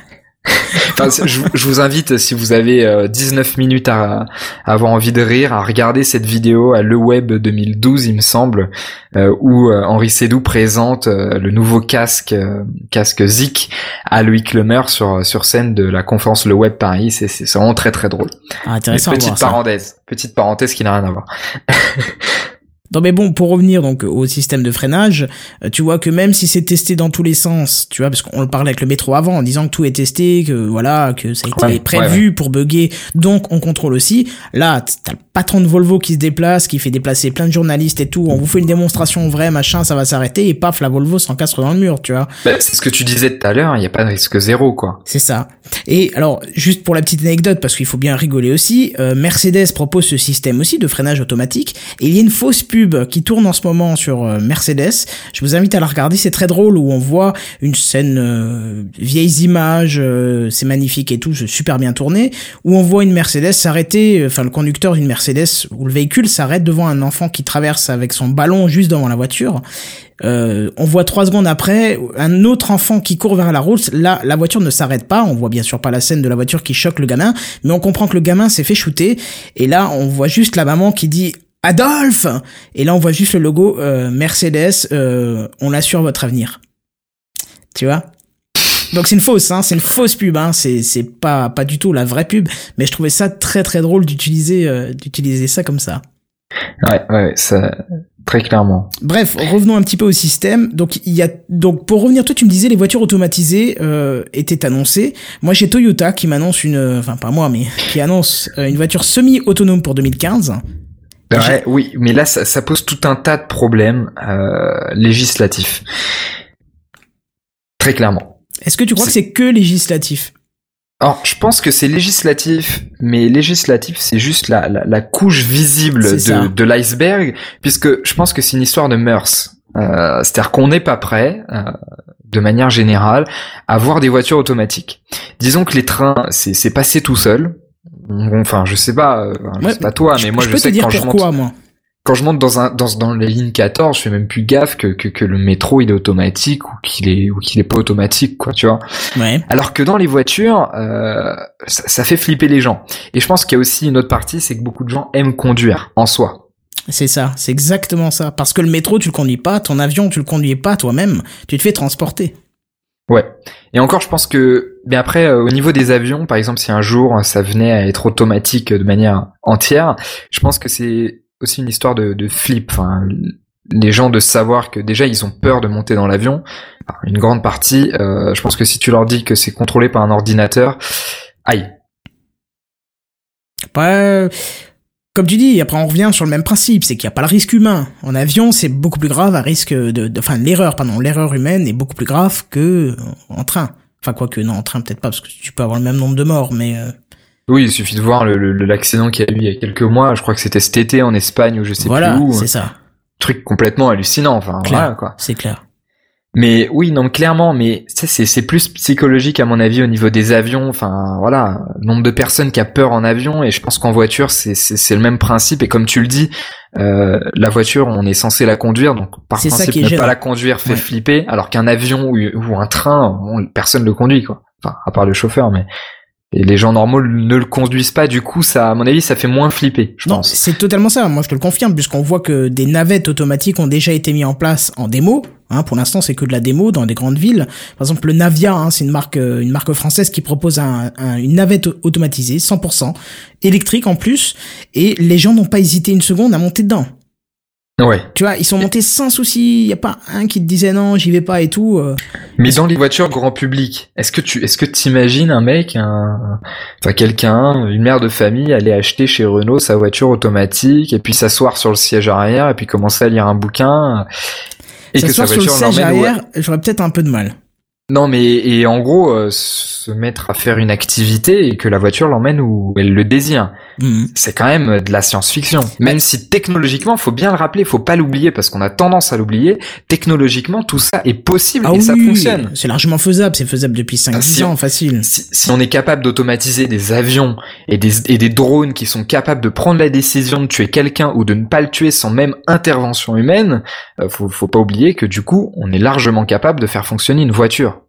Enfin, je, je vous invite, si vous avez euh, 19 minutes à, à avoir envie de rire, à regarder cette vidéo à Le Web 2012, il me semble, euh, où euh, Henri Sédou présente euh, le nouveau casque, euh, casque Zik à Louis Clemer sur sur scène de la conférence Le Web Paris. C'est c'est vraiment très très drôle. Ah, intéressant petite voir ça. parenthèse, petite parenthèse qui n'a rien à voir. Non mais bon, pour revenir donc au système de freinage, euh, tu vois que même si c'est testé dans tous les sens, tu vois, parce qu'on le parlait avec le métro avant en disant que tout est testé, que voilà, que ça a été Ouais, prévu pour bugger, donc on contrôle aussi. Là, t'as le patron de Volvo qui se déplace, qui fait déplacer plein de journalistes et tout. On vous fait une démonstration vraie, machin, ça va s'arrêter et paf, la Volvo s'encastre dans le mur, tu vois. Bah, c'est ce que tu disais tout à l'heure, il n'y a pas de risque zéro, quoi. C'est ça. Et alors, juste pour la petite anecdote, parce qu'il faut bien rigoler aussi, euh, Mercedes propose ce système aussi de freinage automatique. Et il y a une fausse pub qui tourne en ce moment sur euh, Mercedes. Je vous invite à la regarder, c'est très drôle, où on voit une scène euh, vieilles images, euh, c'est magnifique et tout, super bien tourné, où on voit une Mercedes s'arrêter, enfin le conducteur d'une Mercedes, où le véhicule s'arrête devant un enfant qui traverse avec son ballon juste devant la voiture. Euh, on voit trois secondes après un autre enfant qui court vers la route. Là, la voiture ne s'arrête pas. On voit bien sûr pas la scène de la voiture qui choque le gamin, mais on comprend que le gamin s'est fait shooter. Et là, on voit juste la maman qui dit Adolphe. Et là, on voit juste le logo euh, Mercedes. euh, on assure votre avenir. Tu vois? Donc c'est une fausse, hein, c'est une fausse pub, hein, c'est c'est pas pas du tout la vraie pub, mais je trouvais ça très très drôle d'utiliser euh, d'utiliser ça comme ça. Ouais, ouais, ça, très clairement. Bref, revenons un petit peu au système. Donc il y a donc pour revenir, toi tu me disais les voitures automatisées euh, étaient annoncées. Moi j'ai Toyota qui m'annonce une, enfin pas moi mais qui annonce euh, une voiture semi-autonome pour 2015. Ouais, oui, mais là, ça, ça pose tout un tas de problèmes euh, législatifs. Très clairement. Est-ce que tu crois que C'est- que législatif? Alors, je pense que c'est législatif, mais législatif, c'est juste la, la, la couche visible de, de l'iceberg, puisque je pense que c'est une histoire de mœurs. Euh, C'est-à-dire qu'on n'est pas prêt, euh, de manière générale, à voir des voitures automatiques. Disons que les trains, c'est c'est passé tout seul. Bon, Enfin, je sais pas, euh, je Ouais, sais pas toi, mais moi je je, peux te sais que quand je monte pourquoi moi. Quand je monte dans un dans dans les lignes 14, je fais même plus gaffe que que, que le métro il est automatique ou qu'il est ou qu'il est pas automatique quoi, tu vois. Ouais. Alors que dans les voitures, euh, ça, ça fait flipper les gens. Et je pense qu'il y a aussi une autre partie, c'est que beaucoup de gens aiment conduire en soi. C'est ça, c'est exactement ça. Parce que le métro, tu le conduis pas, ton avion, tu le conduis pas toi-même, tu te fais transporter. Ouais. Et encore, je pense que, mais après, euh, au niveau des avions, par exemple, si un jour ça venait à être automatique de manière entière, je pense que c'est aussi une histoire de, de flip. Enfin, les gens de savoir que déjà ils ont peur de monter dans l'avion. Une grande partie, euh, je pense que si tu leur dis que c'est contrôlé par un ordinateur, aïe. Ouais, comme tu dis, après on revient sur le même principe, c'est qu'il n'y a pas le risque humain. En avion, c'est beaucoup plus grave, un risque de, enfin l'erreur, pardon, l'erreur humaine est beaucoup plus grave que en train. Enfin quoique non, en train peut-être pas parce que tu peux avoir le même nombre de morts, mais euh, Oui, il suffit de voir le- le- l'accident qu'il y a eu il y a quelques mois. Je crois que c'était cet été en Espagne ou je sais voilà, plus où. c'est ça, Truc complètement hallucinant. Enfin, Clair. voilà quoi. c'est clair. Mais oui, non, clairement, mais c'est c'est plus psychologique à mon avis au niveau des avions. Enfin, voilà, nombre de personnes qui a peur en avion et je pense qu'en voiture, c'est le même principe. Et comme tu le dis, euh, la voiture, on est censé la conduire, donc par principe, ne pas la conduire fait Ouais. flipper, alors qu'un avion ou, ou un train, bon, personne le conduit, quoi. Enfin, à part le chauffeur, mais et les gens normaux ne le conduisent pas. Du coup, ça, à mon avis, ça fait moins flipper, je Non, pense. c'est totalement ça. Moi, je te le confirme, puisqu'on voit que des navettes automatiques ont déjà été mis en place en démo. Hein, pour l'instant, c'est que de la démo dans des grandes villes. Par exemple, le Navia, hein, c'est une marque, euh, une marque française qui propose un, un- une navette automatisée, 100%, électrique en plus, et les gens n'ont pas hésité une seconde à monter dedans. Ouais. Tu vois, ils sont montés sans souci. Il y a pas un qui te disait non, j'y vais pas et tout. euh. Mais dans les voitures grand public, est-ce que tu est-ce que t'imagines un mec, un enfin quelqu'un, une mère de famille aller acheter chez Renault sa voiture automatique et puis s'asseoir sur le siège arrière et puis commencer à lire un bouquin et que sa S'asseoir sur le voiture siège arrière, j'aurais peut-être un peu de mal. Non mais et en gros euh, se mettre à faire une activité et que la voiture l'emmène où elle le désire. Mhm. C'est quand même de la science-fiction. Même si technologiquement, faut bien le rappeler, faut pas l'oublier parce qu'on a tendance à l'oublier. Technologiquement, tout ça est possible Ah et ça fonctionne. c'est largement faisable. C'est faisable depuis 5-10 Ah, si ans, facile. si, si on est capable d'automatiser des avions et des, et des drones qui sont capables de prendre la décision de tuer quelqu'un ou de ne pas le tuer sans même intervention humaine, euh, faut, faut pas oublier que du coup, on est largement capable de faire fonctionner une voiture.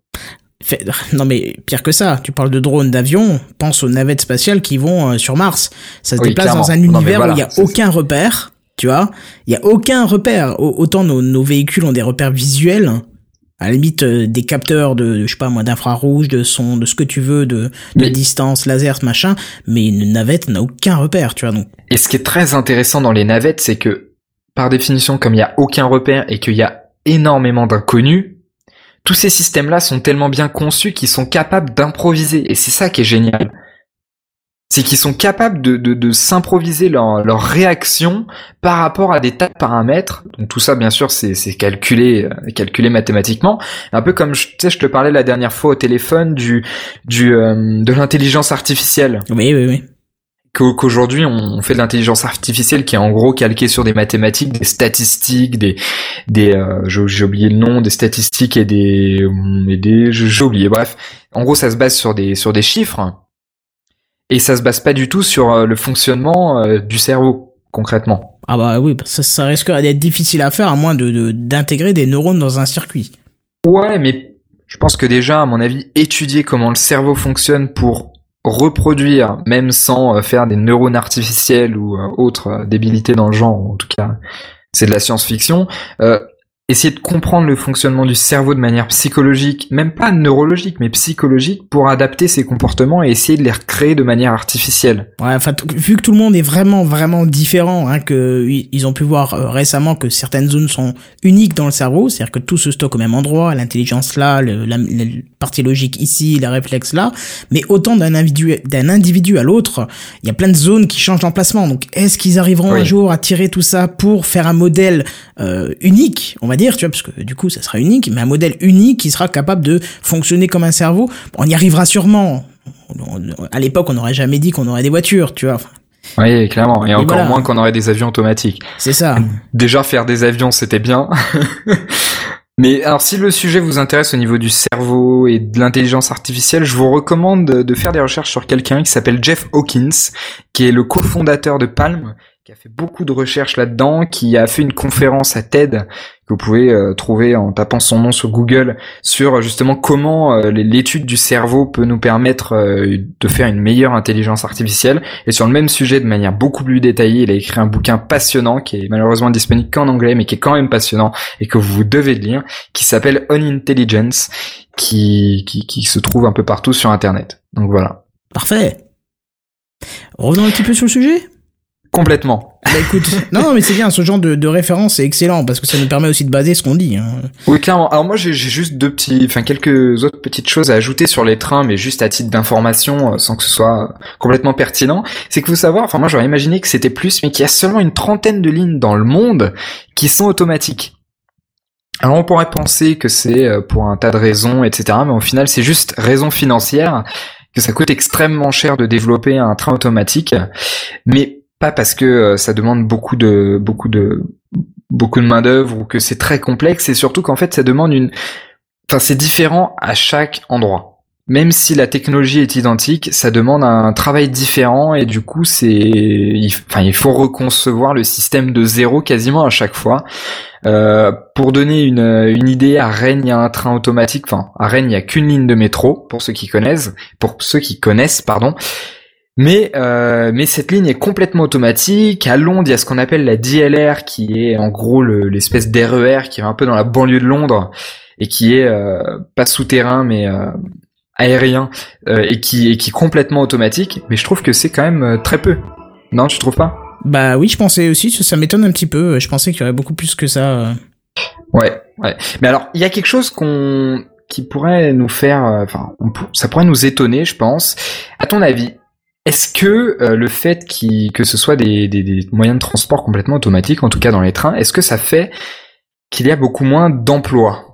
Fait- Non mais pire que ça, tu parles de drones, d'avions, pense aux navettes spatiales qui vont euh, sur Mars. Ça se Oui, déplace clairement. dans un Non, univers voilà, où il y a aucun repère, tu vois. Il y a aucun repère. Au- Autant nos, nos véhicules ont des repères visuels, à la limite euh, des capteurs de, je sais pas moi, d'infrarouge, de son, de ce que tu veux, de, de Mais- distance, laser, machin. Mais une navette n'a aucun repère, tu vois. Donc Et ce qui est très intéressant dans les navettes, c'est que par définition, comme il n'y a aucun repère et qu'il y a énormément d'inconnus, tous ces systèmes-là sont tellement bien conçus qu'ils sont capables d'improviser. Et c'est ça qui est génial. C'est qu'ils sont capables de, de, de s'improviser leur, leur réaction par rapport à des tas de paramètres. Donc tout ça, bien sûr, c'est, calculé, euh, calculé mathématiquement. Un peu comme je, tu sais, je te parlais la dernière fois au téléphone du, du euh, de l'intelligence artificielle. Oui, oui, oui. Qu'au- Qu'aujourd'hui, on fait de l'intelligence artificielle qui est en gros calquée sur des mathématiques, des statistiques, des, des, euh, j'ai oublié le nom, des statistiques et des, et des, j'ai oublié. Bref, en gros, ça se base sur des, sur des chiffres et ça se base pas du tout sur euh, le fonctionnement euh, du cerveau concrètement. Ah bah oui, ça, ça risquerait d'être difficile à faire à moins de de- d'intégrer des neurones dans un circuit. Ouais, mais je pense que déjà, à mon avis, étudier comment le cerveau fonctionne pour reproduire, même sans euh, faire des neurones artificiels ou euh, autres euh, débilités dans le genre, en tout cas, c'est de la science-fiction. Essayer de comprendre le fonctionnement du cerveau de manière psychologique, même pas neurologique, mais psychologique, pour adapter ses comportements et essayer de les recréer de manière artificielle. Ouais, enfin, vu que tout le monde est vraiment, vraiment différent, hein, que ils ont pu voir euh, récemment que certaines zones sont uniques dans le cerveau, c'est-à-dire que tout se stocke au même endroit, l'intelligence là, le- la, la partie logique ici, les réflexes là, mais autant d'un individu, d'un individu à l'autre, il y a plein de zones qui changent d'emplacement. Donc, est-ce qu'ils arriveront Oui. un jour à tirer tout ça pour faire un modèle euh, unique, on va dire, tu vois, parce que du coup, ça sera unique, mais un modèle unique qui sera capable de fonctionner comme un cerveau. On y arrivera sûrement. On- on- À l'époque, on n'aurait jamais dit qu'on aurait des voitures, tu vois. Enfin, Oui, clairement. Et, Et encore voilà. moins qu'on aurait des avions automatiques. C'est ça. Déjà faire des avions, c'était bien. Mais alors si le sujet vous intéresse au niveau du cerveau et de l'intelligence artificielle, je vous recommande de de faire des recherches sur quelqu'un qui s'appelle Jeff Hawkins, qui est le cofondateur de Palm, qui a fait beaucoup de recherches là-dedans, qui a fait une conférence à TED que vous pouvez euh, trouver en tapant son nom sur Google sur justement comment euh, l'étude du cerveau peut nous permettre euh, de faire une meilleure intelligence artificielle. Et sur le même sujet, de manière beaucoup plus détaillée, il a écrit un bouquin passionnant qui est malheureusement disponible qu'en anglais, mais qui est quand même passionnant et que vous devez lire, qui s'appelle On Intelligence, qui, qui, qui se trouve un peu partout sur Internet. Donc voilà. Parfait. Revenons un petit peu sur le sujet. Complètement. Bah écoute, non, non, mais c'est bien, ce genre de, de référence c'est excellent parce que ça nous permet aussi de baser ce qu'on dit. Hein. Oui, clairement. Alors moi, j'ai juste deux petits, enfin quelques autres petites choses à ajouter sur les trains, mais juste à titre d'information, euh, sans que ce soit complètement pertinent. C'est qu'il faut savoir, enfin moi j'aurais imaginé que c'était plus, mais qu'il y a seulement une trentaine de lignes dans le monde qui sont automatiques. Alors on pourrait penser que c'est euh, pour un tas de raisons, etc. Mais au final, c'est juste raison financière, que ça coûte extrêmement cher de développer un train automatique, mais pas parce que euh, ça demande beaucoup de beaucoup de beaucoup de main d'œuvre ou que c'est très complexe, c'est surtout qu'en fait ça demande une, enfin c'est différent à chaque endroit. Même si la technologie est identique, ça demande un travail différent et du coup c'est, enfin il faut reconcevoir le système de zéro quasiment à chaque fois. Euh, pour donner une, une idée, à Rennes il y a un train automatique. Enfin à Rennes il y a qu'une ligne de métro pour ceux qui connaissent, pour ceux qui connaissent pardon. Mais euh, mais cette ligne est complètement automatique. À Londres, il y a ce qu'on appelle la DLR, qui est en gros le- l'espèce d'RER qui est un peu dans la banlieue de Londres et qui est euh, pas souterrain mais euh, aérien euh, et qui et qui est complètement automatique. Mais je trouve que c'est quand même euh, très peu. Non, tu trouves pas? Bah oui, je pensais aussi, ça, m'étonne un petit peu. Je pensais qu'il y aurait beaucoup plus que ça. euh. Ouais, ouais. Mais alors, il y a quelque chose qu'on qui pourrait nous faire, enfin, on ça pourrait nous étonner, je pense. À ton avis, est-ce que euh, le fait qu'il- que ce soit des, des, des moyens de transport complètement automatiques, en tout cas dans les trains, est-ce que ça fait qu'il y a beaucoup moins d'emplois?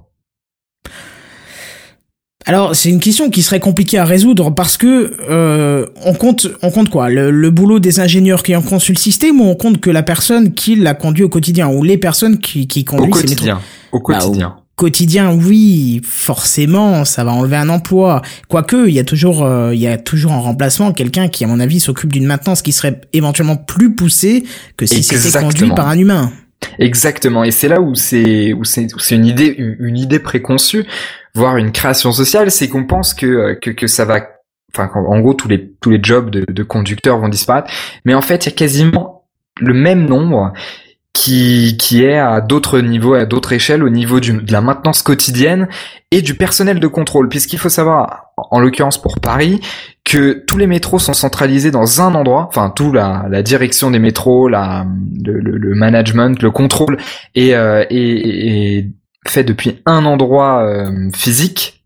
Alors c'est une question qui serait compliquée à résoudre parce que euh, on compte, on compte quoi? Le, le boulot des ingénieurs qui en conçu le système ou on compte que la personne qui l'a conduit au quotidien ou les personnes qui, qui au conduisent ces quotidien. Au quotidien. Quotidien, oui, forcément, ça va enlever un emploi. Quoique, il y a toujours, euh, il y a toujours en remplacement quelqu'un qui, à mon avis, s'occupe d'une maintenance qui serait éventuellement plus poussée que si c'était conduit par un humain. Exactement. Et c'est là où c'est où c'est où c'est une idée une, idée préconçue, voire une création sociale, c'est qu'on pense que euh, que que ça va, enfin en gros tous les tous les jobs de, de conducteurs vont disparaître, mais en fait il y a quasiment le même nombre qui qui est à d'autres niveaux, à d'autres échelles, au niveau du, de la maintenance quotidienne et du personnel de contrôle, puisqu'il faut savoir, en l'occurrence pour Paris, que tous les métros sont centralisés dans un endroit, enfin tout la, la direction des métros, la, le, le- le management, le contrôle est, euh, est- est- fait depuis un endroit euh, physique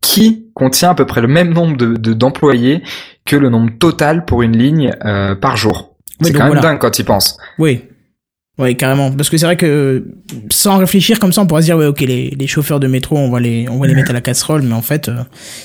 qui contient à peu près le même nombre de de- d'employés que le nombre total pour une ligne euh, par jour. C'est quand même voilà. dingue quand il pense. Oui. Oui, carrément. Parce que c'est vrai que sans réfléchir comme ça, on pourrait se dire, ouais, ok, les, les chauffeurs de métro, on va les, on va les mettre à la casserole, mais en fait, euh,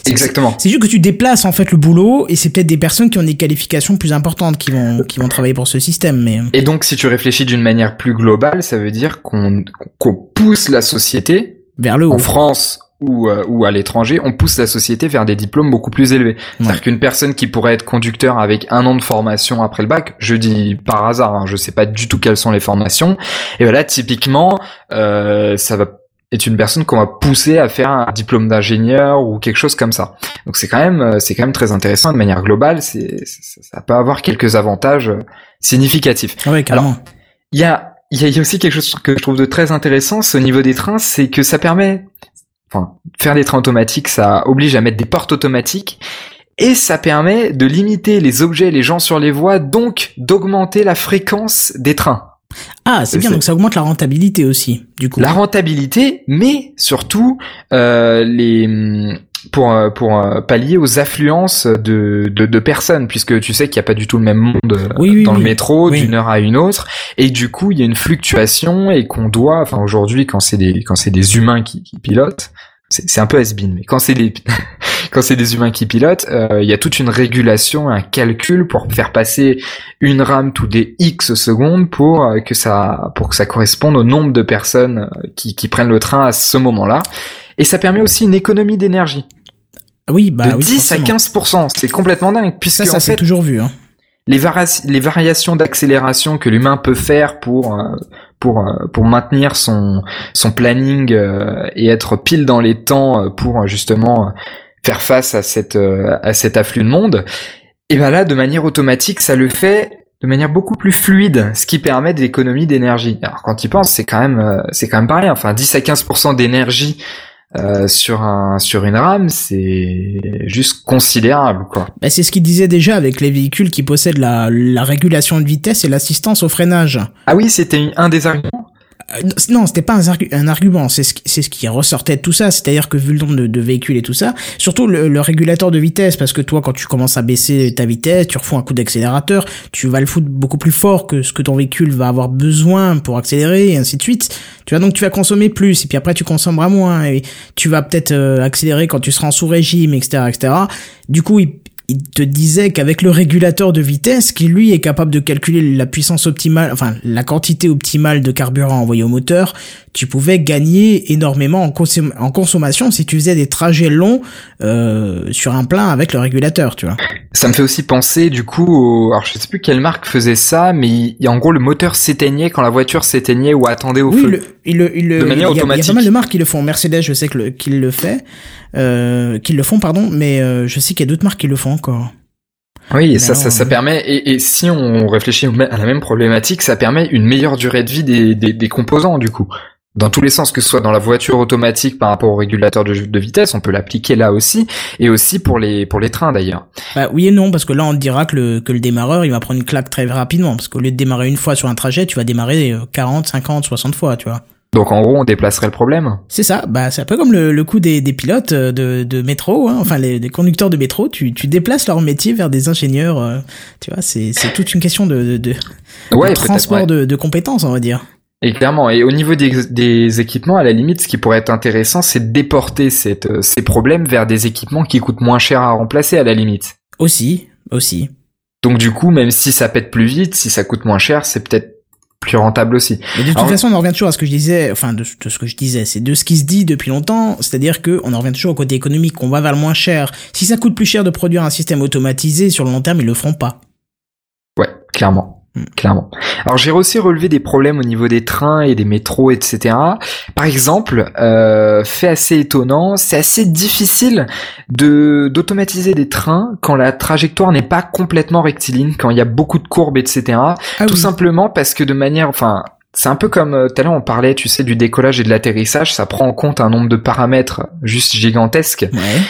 Exactement. C'est juste que tu déplaces en fait le boulot et c'est peut-être des personnes qui ont des qualifications plus importantes qui vont qui vont travailler pour ce système. Mais Et donc, si tu réfléchis d'une manière plus globale, ça veut dire qu'on qu'on pousse la société vers le haut. en France ou, euh, ou à l'étranger, on pousse la société vers des diplômes beaucoup plus élevés. C'est-à-dire qu'une personne qui pourrait être conducteur avec un an de formation après le bac, je dis par hasard, hein, je sais pas du tout quelles sont les formations, et ben là typiquement, euh, ça va être une personne qu'on va pousser à faire un diplôme d'ingénieur ou quelque chose comme ça. Donc c'est quand même euh, c'est quand même très intéressant de manière globale, c'est ça peut avoir quelques avantages euh, significatifs. Ah ouais, carrément. Il y a, il y a aussi quelque chose que je trouve de très intéressant, au niveau des trains, c'est que ça permet, enfin, faire des trains automatiques, ça oblige à mettre des portes automatiques, et ça permet de limiter les objets et les gens sur les voies, donc d'augmenter la fréquence des trains. ah, c'est bien. Donc ça augmente la rentabilité aussi, du coup. La rentabilité, mais surtout euh, les pour euh, pour euh, pallier aux affluences de, de, de personnes puisque tu sais qu'il n'y a pas du tout le même monde euh, Oui, oui, dans le métro d'une heure à une autre. Et du coup il y a une fluctuation et qu'on doit enfin aujourd'hui quand c'est des quand c'est des humains qui, qui pilotent c'est c'est un peu has-been mais quand c'est des quand c'est des humains qui pilotent euh, il y a toute une régulation un calcul pour faire passer une rame tous les X secondes pour euh, que ça pour que ça corresponde au nombre de personnes euh, qui, qui prennent le train à ce moment-là. Et ça permet aussi une économie d'énergie oui, bah de oui, 10 à forcément. 15%. C'est complètement dingue puisque Ça, ça en c'est fait toujours vu. Hein. les, vari- les variations d'accélération que l'humain peut faire pour euh, pour euh, pour maintenir son son planning euh, et être pile dans les temps euh, pour justement faire face à cette à cet afflux de monde. Et ben là de manière automatique ça le fait de manière beaucoup plus fluide ce qui permet de l'économie d'énergie. Alors quand tu penses c'est quand même c'est quand même pas enfin 10 à 15% d'énergie euh, sur un sur une rame c'est juste considérable quoi Bah, c'est ce qu'il disait déjà avec les véhicules qui possèdent la, la régulation de vitesse et l'assistance au freinage. ah oui c'était un des arguments non, c'était pas un, argu- un argument, c'est ce, qui- ressortait de tout ça, c'est-à-dire que vu le nombre de, véhicules et tout ça, surtout le, le régulateur de vitesse, parce que toi, quand tu commences à baisser ta vitesse, tu refous un coup d'accélérateur, tu vas le foutre beaucoup plus fort que ce que ton véhicule va avoir besoin pour accélérer, et ainsi de suite. Tu vois, donc tu vas consommer plus, et puis après tu consommeras moins, et tu vas peut-être euh, accélérer quand tu seras en sous-régime, etc., etc. Du coup, il te disait qu'avec le régulateur de vitesse, qui lui est capable de calculer la puissance optimale, enfin la quantité optimale de carburant envoyé au moteur, tu pouvais gagner énormément en, consom- en consommation si tu faisais des trajets longs euh, sur un plein avec le régulateur, tu vois. Ça me fait aussi penser du coup, au... alors je sais plus quelle marque faisait ça, mais il- en gros le moteur s'éteignait quand la voiture s'éteignait ou attendait au Oui, feu. le, il le, il De manière y a- Il y a automatique. pas mal de marques qui le font. Mercedes, je sais que qu'ils le fait, euh, qu'ils le font, pardon, mais euh, je sais qu'il y a d'autres marques qui le font encore. Oui, et ça, ça, ça permet. Et, et si on réfléchit à la même problématique, ça permet une meilleure durée de vie des, des, des composants du coup. Dans tous les sens, que ce soit dans la voiture automatique par rapport au régulateur de, de vitesse, on peut l'appliquer là aussi, et aussi pour les pour les trains d'ailleurs. Bah oui et non, parce que là on te dira que le, que le démarreur il va prendre une claque très rapidement, parce qu'au lieu de démarrer une fois sur un trajet, tu vas démarrer euh, 40, 50, 60 fois, tu vois. Donc en gros, on déplacerait le problème. C'est ça, bah c'est un peu comme le, le coup des, des pilotes euh, de, de métro, hein, enfin les, les conducteurs de métro, tu, tu déplaces leur métier vers des ingénieurs, euh, tu vois, c'est c'est toute une question de, de, de, Ouais, transport ouais. de, de compétences, on va dire. Et clairement, et au niveau des, des équipements, à la limite, ce qui pourrait être intéressant, c'est de déporter cette, euh, ces problèmes vers des équipements qui coûtent moins cher à remplacer, à la limite. Aussi, aussi. Donc du coup, même si ça pète plus vite, si ça coûte moins cher, c'est peut-être plus rentable aussi. Mais de toute Alors- façon, on en revient toujours à ce que je disais, enfin de, de ce que je disais, c'est de ce qui se dit depuis longtemps, c'est-à-dire que on en revient toujours au côté économique, qu'on va vers le moins cher. Si ça coûte plus cher de produire un système automatisé, sur le long terme, ils le feront pas. Ouais, clairement. Hmm. Clairement. Alors j'ai aussi relevé des problèmes au niveau des trains et des métros, etc. Par exemple, euh, fait assez étonnant, c'est assez difficile de d'automatiser des trains quand la trajectoire n'est pas complètement rectiligne, quand il y a beaucoup de courbes, etc. Ah Tout oui. simplement parce que de manière, enfin, c'est un peu comme euh, tout à l'heure on parlait, tu sais, du décollage et de l'atterrissage, ça prend en compte un nombre de paramètres juste gigantesques. Ouais.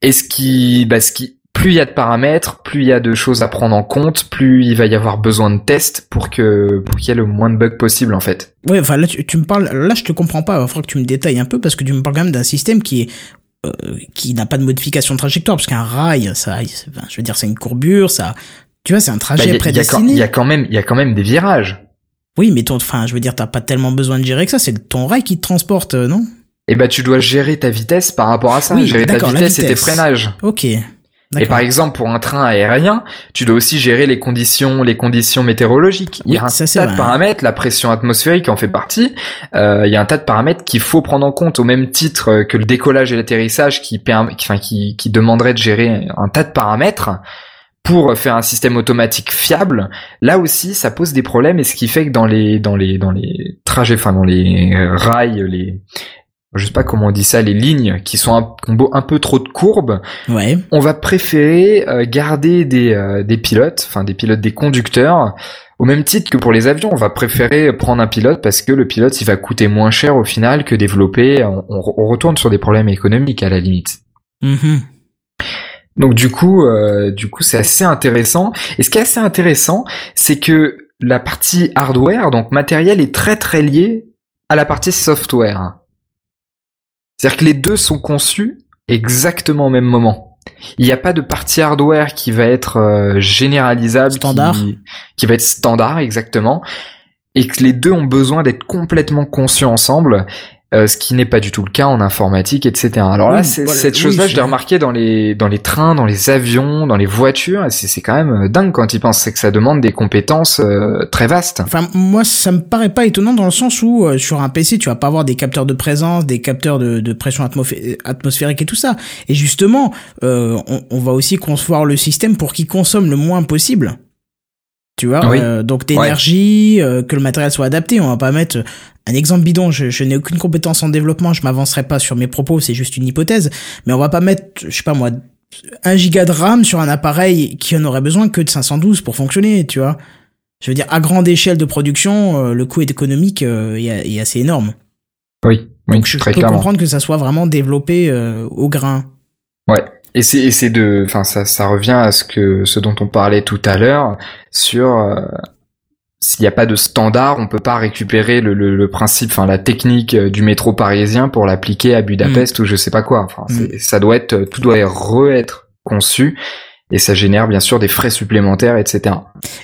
Et ce qui, bah, ce qui plus il y a de paramètres, plus il y a de choses à prendre en compte, plus il va y avoir besoin de tests pour que pour qu'il y ait le moins de bugs possible en fait. Ouais, enfin là tu, tu me parles, là je te comprends pas. Il faudra que tu me détailles un peu parce que tu me parles quand même d'un système qui est euh, qui n'a pas de modification de trajectoire parce qu'un rail, ça, je veux dire, c'est une courbure, ça, tu vois, c'est un Bah, trajet y, a- il y a quand- prédestiné. il y a quand même il y a quand même des virages. Oui, mais ton, enfin, je veux dire, t'as pas tellement besoin de gérer que ça. C'est ton rail qui te transporte, euh, non? Et bah tu dois gérer ta vitesse par rapport à ça, Oui, gérer ta la vitesse et tes vitesse. freinages. Ok. Et par exemple, pour un train aérien, tu dois aussi gérer les conditions, les conditions météorologiques. Il y a Oui, un ça, tas de paramètres, la pression atmosphérique en fait partie. Euh, il y a un tas de paramètres qu'il faut prendre en compte au même titre que le décollage et l'atterrissage qui, enfin, qui, qui demanderait de gérer un tas de paramètres pour faire un système automatique fiable. Là aussi, ça pose des problèmes et ce qui fait que dans les dans les dans les trajets, enfin dans les euh, rails, les je sais pas comment on dit ça, les lignes qui sont un, un peu trop de courbes, Ouais. on va préférer euh, garder des, euh, des pilotes, enfin des pilotes, des conducteurs, au même titre que pour les avions. On va préférer prendre un pilote parce que le pilote, il va coûter moins cher au final que développer. On, retourne sur des problèmes économiques à la limite. Mhm. Donc du coup, euh, du coup, c'est assez intéressant. Et ce qui est assez intéressant, c'est que la partie hardware, donc matériel, est très très liée à la partie software. C'est-à-dire que les deux sont conçus exactement au même moment. Il n'y a pas de partie hardware qui va être euh, généralisable, qui- va être standard exactement, et que les deux ont besoin d'être complètement conçus ensemble. Euh, ce qui n'est pas du tout le cas en informatique, etc. Alors là, Oui, voilà, cette oui, chose-là, je l'ai remarqué dans les dans les trains, dans les avions, dans les voitures. C'est c'est quand même euh, dingue quand ils pensent. C'est que ça demande des compétences euh, très vastes. Enfin, moi, ça me paraît pas étonnant dans le sens où euh, sur un PC, tu vas pas avoir des capteurs de présence, des capteurs de, de pression atmosphé- atmosphérique et tout ça. Et justement, euh, on, on va aussi concevoir le système pour qu'il consomme le moins possible. Tu vois, Oui. euh, donc d'énergie, euh, que le matériel soit adapté. On va pas mettre un exemple bidon. Je, je n'ai aucune compétence en développement. Je m'avancerai pas sur mes propos. C'est juste une hypothèse. Mais on va pas mettre, je sais pas moi, un giga de RAM sur un appareil qui en aurait besoin que de 512 pour fonctionner. Tu vois. Je veux dire, à grande échelle de production, euh, le coût économique euh, est, est assez énorme. Oui, oui, Donc je, je très peux clairement. comprendre que ça soit vraiment développé euh, au grain. Ouais. Et c'est et c'est de, enfin ça ça revient à ce que ce dont on parlait tout à l'heure sur euh, s'il n'y a pas de standard, on peut pas récupérer le, le, le principe, enfin la technique euh, du métro parisien pour l'appliquer à Budapest ou je sais pas quoi. Enfin, c'est- ça doit être, tout doit re-être conçu et ça génère bien sûr des frais supplémentaires, etc.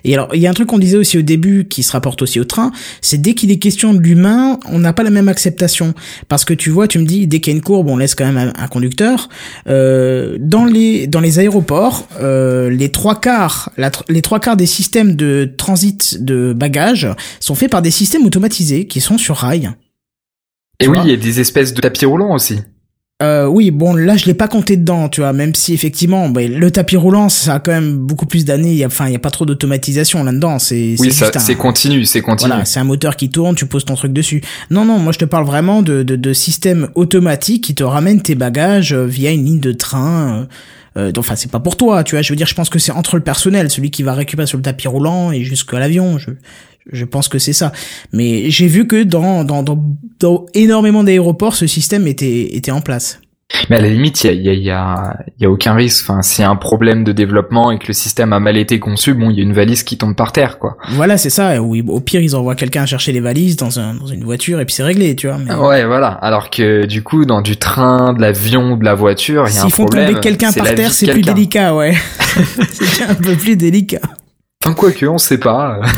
Et alors, il y a un truc qu'on disait aussi au début qui se rapporte aussi au train, c'est dès qu'il est question de l'humain, on n'a pas la même acceptation. Parce que tu vois, tu me dis, dès qu'il y a une courbe, on laisse quand même un, conducteur. Euh, dans les dans les aéroports, euh, les trois quarts, la les trois quarts des systèmes de transit de bagages sont faits par des systèmes automatisés qui sont sur rail. Et oui, il y a des espèces de tapis roulants aussi. Euh, oui, bon, là, je l'ai pas compté dedans, tu vois, même si effectivement, bah, le tapis roulant, ça a quand même beaucoup plus d'années, il y a, enfin, il y a pas trop d'automatisation là-dedans, c'est, Oui, c'est continu, c'est continu. Voilà, c'est un moteur qui tourne, tu poses ton truc dessus. Non, non, moi je te parle vraiment de, de, de systèmes automatiques qui te ramènent tes bagages euh, via une ligne de train. euh, euh, enfin, c'est pas pour toi, tu vois. Je veux dire, je pense que c'est entre le personnel, celui qui va récupérer sur le tapis roulant et jusqu'à l'avion. Je, je pense que c'est ça. Mais j'ai vu que dans, dans, dans, dans énormément d'aéroports, ce système était, était en place. Mais à la limite, il y a, il y, a, il y, a, aucun risque. Enfin, s'il y a un problème de développement et que le système a mal été conçu, bon, il y a une valise qui tombe par terre, quoi. Voilà, c'est ça. Oui, au pire, ils envoient quelqu'un chercher les valises dans, un, dans une voiture et puis c'est réglé, tu vois. Mais... Ouais, voilà. Alors que du coup, dans du train, de l'avion, de la voiture, il y a un S'ils font problème. tomber quelqu'un par terre, c'est plus délicat, ouais. c'est un peu plus délicat. Enfin, quoique, on sait pas.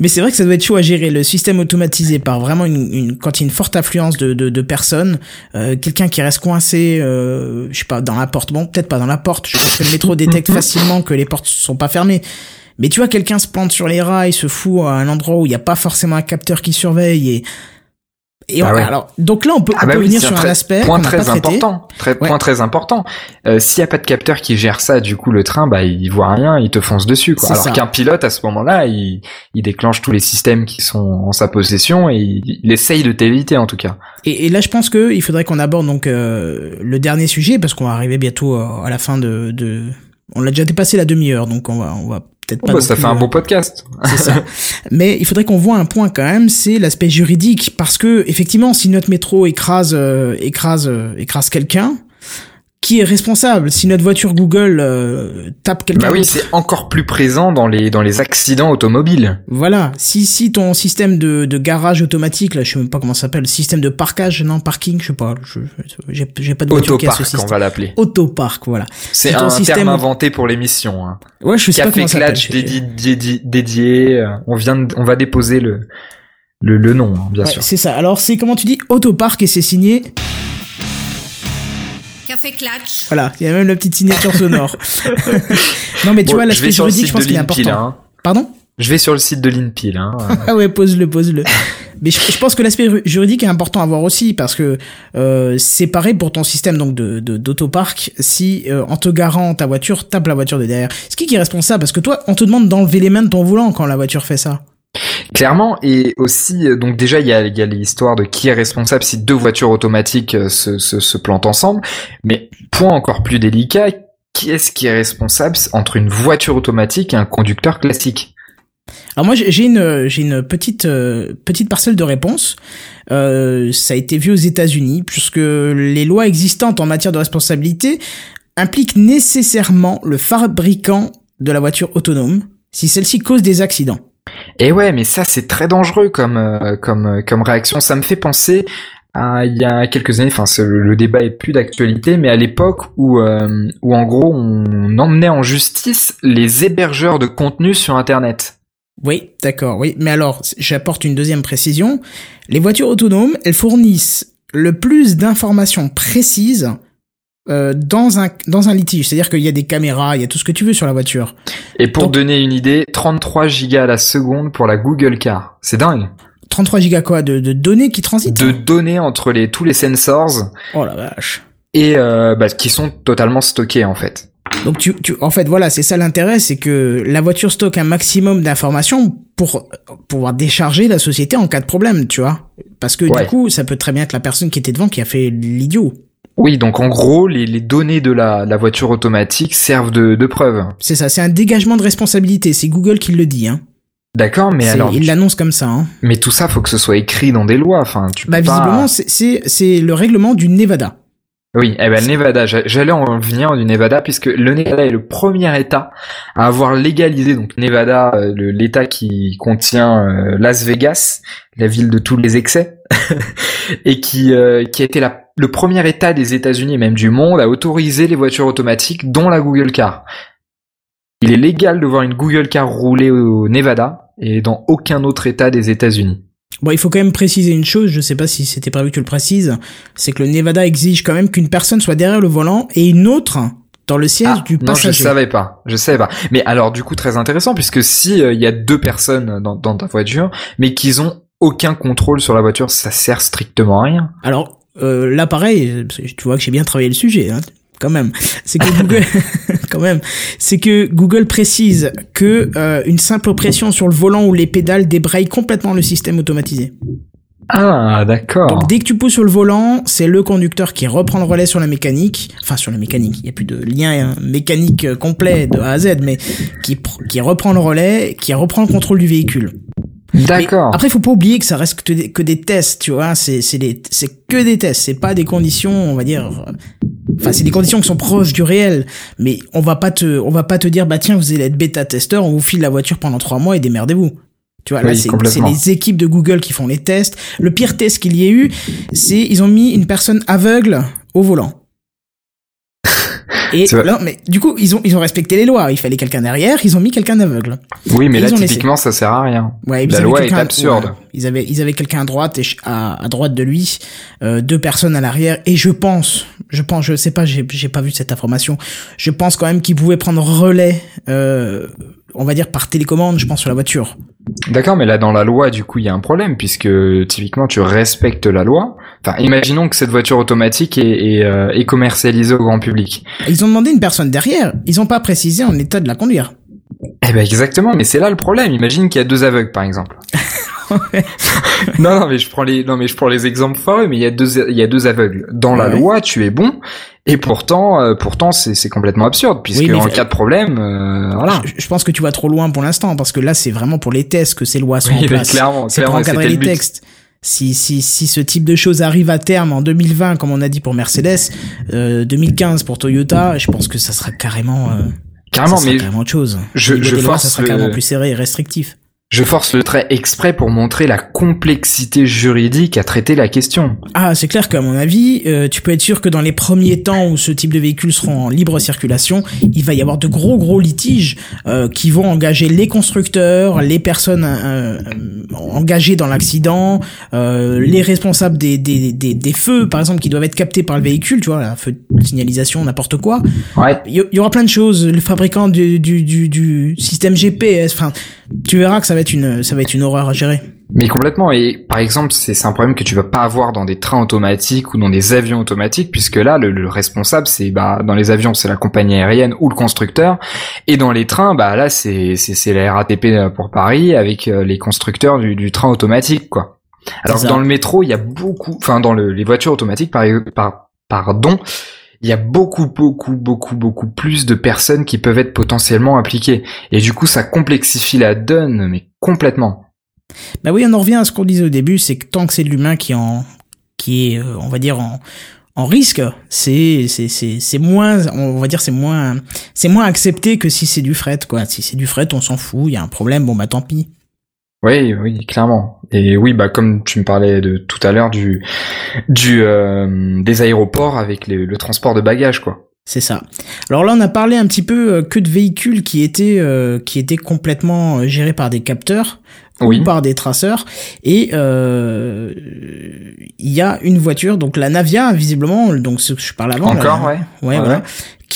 Mais c'est vrai que ça doit être chaud à gérer. Le système automatisé par vraiment une, une quand il y a une forte affluence de, de, de personnes, euh, quelqu'un qui reste coincé, euh, je sais pas, dans la porte. Bon, peut-être pas dans la porte. Je pense que le métro détecte facilement que les portes sont pas fermées. Mais tu vois, quelqu'un se plante sur les rails, se fout à un endroit où il n'y a pas forcément un capteur qui surveille et et Ah on- ouais. alors donc là on peut, Ah on bah peut oui, venir sur un, très- aspect point très pas important. Très, Ouais. Point très important. Euh, S'il y a pas de capteur qui gère ça, du coup, le train, bah, il voit rien, il te fonce dessus, quoi. Alors qu'un pilote, à ce moment-là, il, il déclenche tous les systèmes qui sont en sa possession et il, il essaye de t'éviter, en tout cas. Et, et là, je pense que il faudrait qu'on aborde donc euh, le dernier sujet parce qu'on va arriver bientôt euh, à la fin de. de... On l'a déjà dépassé la demi-heure, donc on va on va peut-être pas. bah, ça plus, fait un euh, bon podcast. C'est ça. Mais il faudrait qu'on voit un point quand même, c'est l'aspect juridique, parce que effectivement, si notre métro écrase euh, écrase euh, écrase quelqu'un, qui est responsable si notre voiture Google euh, tape quelqu'un Bah oui, c'est encore plus présent dans les dans les accidents automobiles. Voilà, si si ton système de, de garage automatique là, je sais même pas comment ça s'appelle, système de parkage, non parking, je sais pas, j'ai j'ai pas de voiture qui a ce Autopark, on système. va l'appeler. Autopark, voilà. C'est Si un système- terme inventé pour l'émission. Hein. Ouais, je sais pas Café comment s'appelle. Clatch j'ai- dédié, dédié, dédié, euh, On vient, de- on va déposer le le, le nom, hein, bien Ouais, sûr. c'est ça. Alors c'est comment tu dis Autopark et c'est signé. Café Clatch. Voilà, il y a même la petite signature sonore. non mais tu Bon, vois l'aspect juridique, je pense qu'il est important. Hein. Pardon? Je vais sur le site de l'INPIL. Hein. Ah ouais, pose-le, pose-le. Mais je, je pense que l'aspect juridique est important à voir aussi parce que euh, c'est pareil pour ton système donc de de- d'autopark. Si euh, en te garant ta voiture tape la voiture de derrière, c'est qui qui est responsable Parce que toi, on te demande d'enlever les mains de ton volant quand la voiture fait ça. Clairement, et aussi, euh, donc déjà, il y a, y a l'histoire de qui est responsable si deux voitures automatiques euh, se, se, plantent ensemble. Mais point encore plus délicat, qui est-ce qui est responsable entre une voiture automatique et un conducteur classique? Alors moi j'ai une euh, petite parcelle de réponse. Ça a été vu aux États-Unis puisque les lois existantes en matière de responsabilité impliquent nécessairement le fabricant de la voiture autonome si celle-ci cause des accidents. Et ouais, mais ça c'est très dangereux comme euh, comme euh, comme réaction. Ça me fait penser à il y a quelques années. Enfin, le débat est plus d'actualité, mais à l'époque où euh, où en gros on emmenait en justice les hébergeurs de contenu sur Internet. Oui, d'accord, oui. Mais alors, j'apporte une deuxième précision. Les voitures autonomes, elles fournissent le plus d'informations précises euh, dans un dans un litige. C'est-à-dire qu'il y a des caméras, il y a tout ce que tu veux sur la voiture. Et pour Donc- donner une idée, 33 gigas à la seconde pour la Google Car. C'est dingue. 33 gigas quoi de, de données qui transitent. De données entre les tous les sensors Oh la vache. et euh, bah, qui sont totalement stockés en fait. Donc tu, tu en fait voilà, c'est ça l'intérêt, c'est que la voiture stocke un maximum d'informations pour pouvoir décharger la société en cas de problème, tu vois. Parce que Ouais. du coup, ça peut très bien être la personne qui était devant qui a fait l'idiot. Oui, donc en gros, les, les données de la, la voiture automatique servent de, de preuve. C'est ça, c'est un dégagement de responsabilité, c'est Google qui le dit hein. D'accord, mais alors, il l'annonce comme ça hein. mais tout ça, faut que ce soit écrit dans des lois. Enfin, tu Bah peux visiblement, c'est le règlement du Nevada. Oui, eh ben Nevada, j'a- j'allais en venir du Nevada puisque le Nevada est le premier État à avoir légalisé donc Nevada, euh, l'État qui contient euh, Las Vegas, la ville de tous les excès, et qui euh, a été le premier État des États-Unis et même du monde à autoriser les voitures automatiques, dont la Google Car. Il est légal de voir une Google Car rouler au Nevada et dans aucun autre État des États-Unis. Bon, il faut quand même préciser une chose, je sais pas si c'était prévu que tu le précises, c'est que le Nevada exige quand même qu'une personne soit derrière le volant et une autre dans le siège Ah, du non, je passager. savais pas. Je savais pas. Mais alors, du coup, très intéressant, puisque si euh, il y a deux personnes dans, dans ta voiture, mais qu'ils ont aucun contrôle sur la voiture, ça sert strictement à rien. Alors euh, là, pareil, tu vois que j'ai bien travaillé le sujet, hein, quand même. C'est que Google, quand même, c'est que Google précise que euh, une simple pression sur le volant ou les pédales débraye complètement le système automatisé. Ah, d'accord. Donc dès que tu pousses sur le volant, c'est le conducteur qui reprend le relais sur la mécanique, enfin sur la mécanique, il n'y a plus de lien hein, mécanique euh, complet de A à Z, mais qui, pr- qui reprend le relais, qui reprend le contrôle du véhicule. D'accord. Après, il faut pas oublier que ça reste que des, que des tests, tu vois. C'est que des tests. C'est pas des conditions, on va dire. Enfin, c'est des conditions qui sont proches du réel. Mais on va pas te on va pas te dire bah tiens vous allez être bêta testeur, on vous file la voiture pendant trois mois et démerdez-vous. Tu vois, là, Oui, c'est les équipes de Google qui font les tests. Le pire test qu'il y ait eu, c'est ils ont mis une personne aveugle au volant. Et là, mais du coup, ils ont ils ont respecté les lois. Il fallait quelqu'un derrière, ils ont mis quelqu'un d'aveugle. oui, mais là, ont laissé. typiquement, ça sert à rien. Ouais, La loi est absurde. ouais, ils avaient, ils avaient quelqu'un à droite et à, à droite de lui, euh, deux personnes à l'arrière. Et je pense, je pense, je sais pas, j'ai, j'ai pas vu cette information. Je pense quand même qu'ils pouvaient prendre relais, euh, on va dire par télécommande, je pense sur la voiture. D'accord, mais là, dans la loi, du coup, il y a un problème, puisque typiquement, tu respectes la loi. Enfin, imaginons que cette voiture automatique est, est, euh, est commercialisée au grand public. Ils ont demandé une personne derrière. Ils ont pas précisé en état de la conduire. Eh ben exactement, mais c'est là le problème. Imagine qu'il y a deux aveugles, par exemple. non, non, mais je prends les, non, mais je prends les exemples foireux, mais il y a deux, il y a deux aveugles. Dans la loi, tu es bon, et pourtant, euh, pourtant, c'est, complètement absurde, puisque Oui, en cas de problème, euh, voilà. Je, je pense que tu vas trop loin pour l'instant parce que là, c'est vraiment pour les tests que ces lois sont Oui, en place. clairement, C'est pour encadrer les textes. Si, si, si ce type de choses arrive à terme en 2020, comme on a dit pour Mercedes, euh, 2015 pour Toyota, je pense que ça sera carrément, euh, Carrément, ça sera mais carrément autre chose. je- je force ça sera carrément plus serré et restrictif. Je force le trait exprès pour montrer la complexité juridique à traiter la question. Ah, c'est clair qu'à mon avis, euh, tu peux être sûr que dans les premiers temps où ce type de véhicules seront en libre circulation, il va y avoir de gros gros litiges euh, qui vont engager les constructeurs, les personnes euh, euh, engagées dans l'accident, euh, les responsables des, des, des, des feux, par exemple, qui doivent être captés par le véhicule, tu vois, un feu de signalisation, n'importe quoi. Ouais. Il y, aura plein de choses, le fabricant du, du, du, du système GPS, enfin, tu verras que ça va être une, ça va être une horreur à gérer. Mais complètement. Et par exemple, c'est un problème que tu vas pas avoir dans des trains automatiques ou dans des avions automatiques, puisque là, le, le responsable, c'est bah dans les avions, c'est la compagnie aérienne ou le constructeur, et dans les trains, bah là, c'est c'est c'est la RATP pour Paris avec euh, les constructeurs du, du train automatique, quoi. Alors que dans le métro, il y a beaucoup, enfin dans le, les voitures automatiques, par, par pardon. Il y a beaucoup, beaucoup, beaucoup, beaucoup plus de personnes qui peuvent être potentiellement impliquées. Et du coup, ça complexifie la donne, mais complètement. Bah oui, on en revient à ce qu'on disait au début, c'est que tant que c'est l'humain qui en, qui est, euh, on va dire en, en risque, c'est, c'est, c'est, c'est moins, on va dire c'est moins, c'est moins accepté que si c'est du fret, quoi. Si c'est du fret, on s'en fout, il y a un problème, bon bah tant pis. Oui, oui, clairement. Et oui, bah comme tu me parlais de tout à l'heure du du euh, des aéroports avec les- le transport de bagages, quoi. C'est ça. Alors là, on a parlé un petit peu euh, que de véhicules qui étaient, euh, qui étaient complètement euh, gérés par des capteurs Oui. ou par des traceurs. Et euh, il y a une voiture, donc la Navia, visiblement, donc ce que je parlais avant. Encore, là. Ouais, Ouais, voilà. ouais.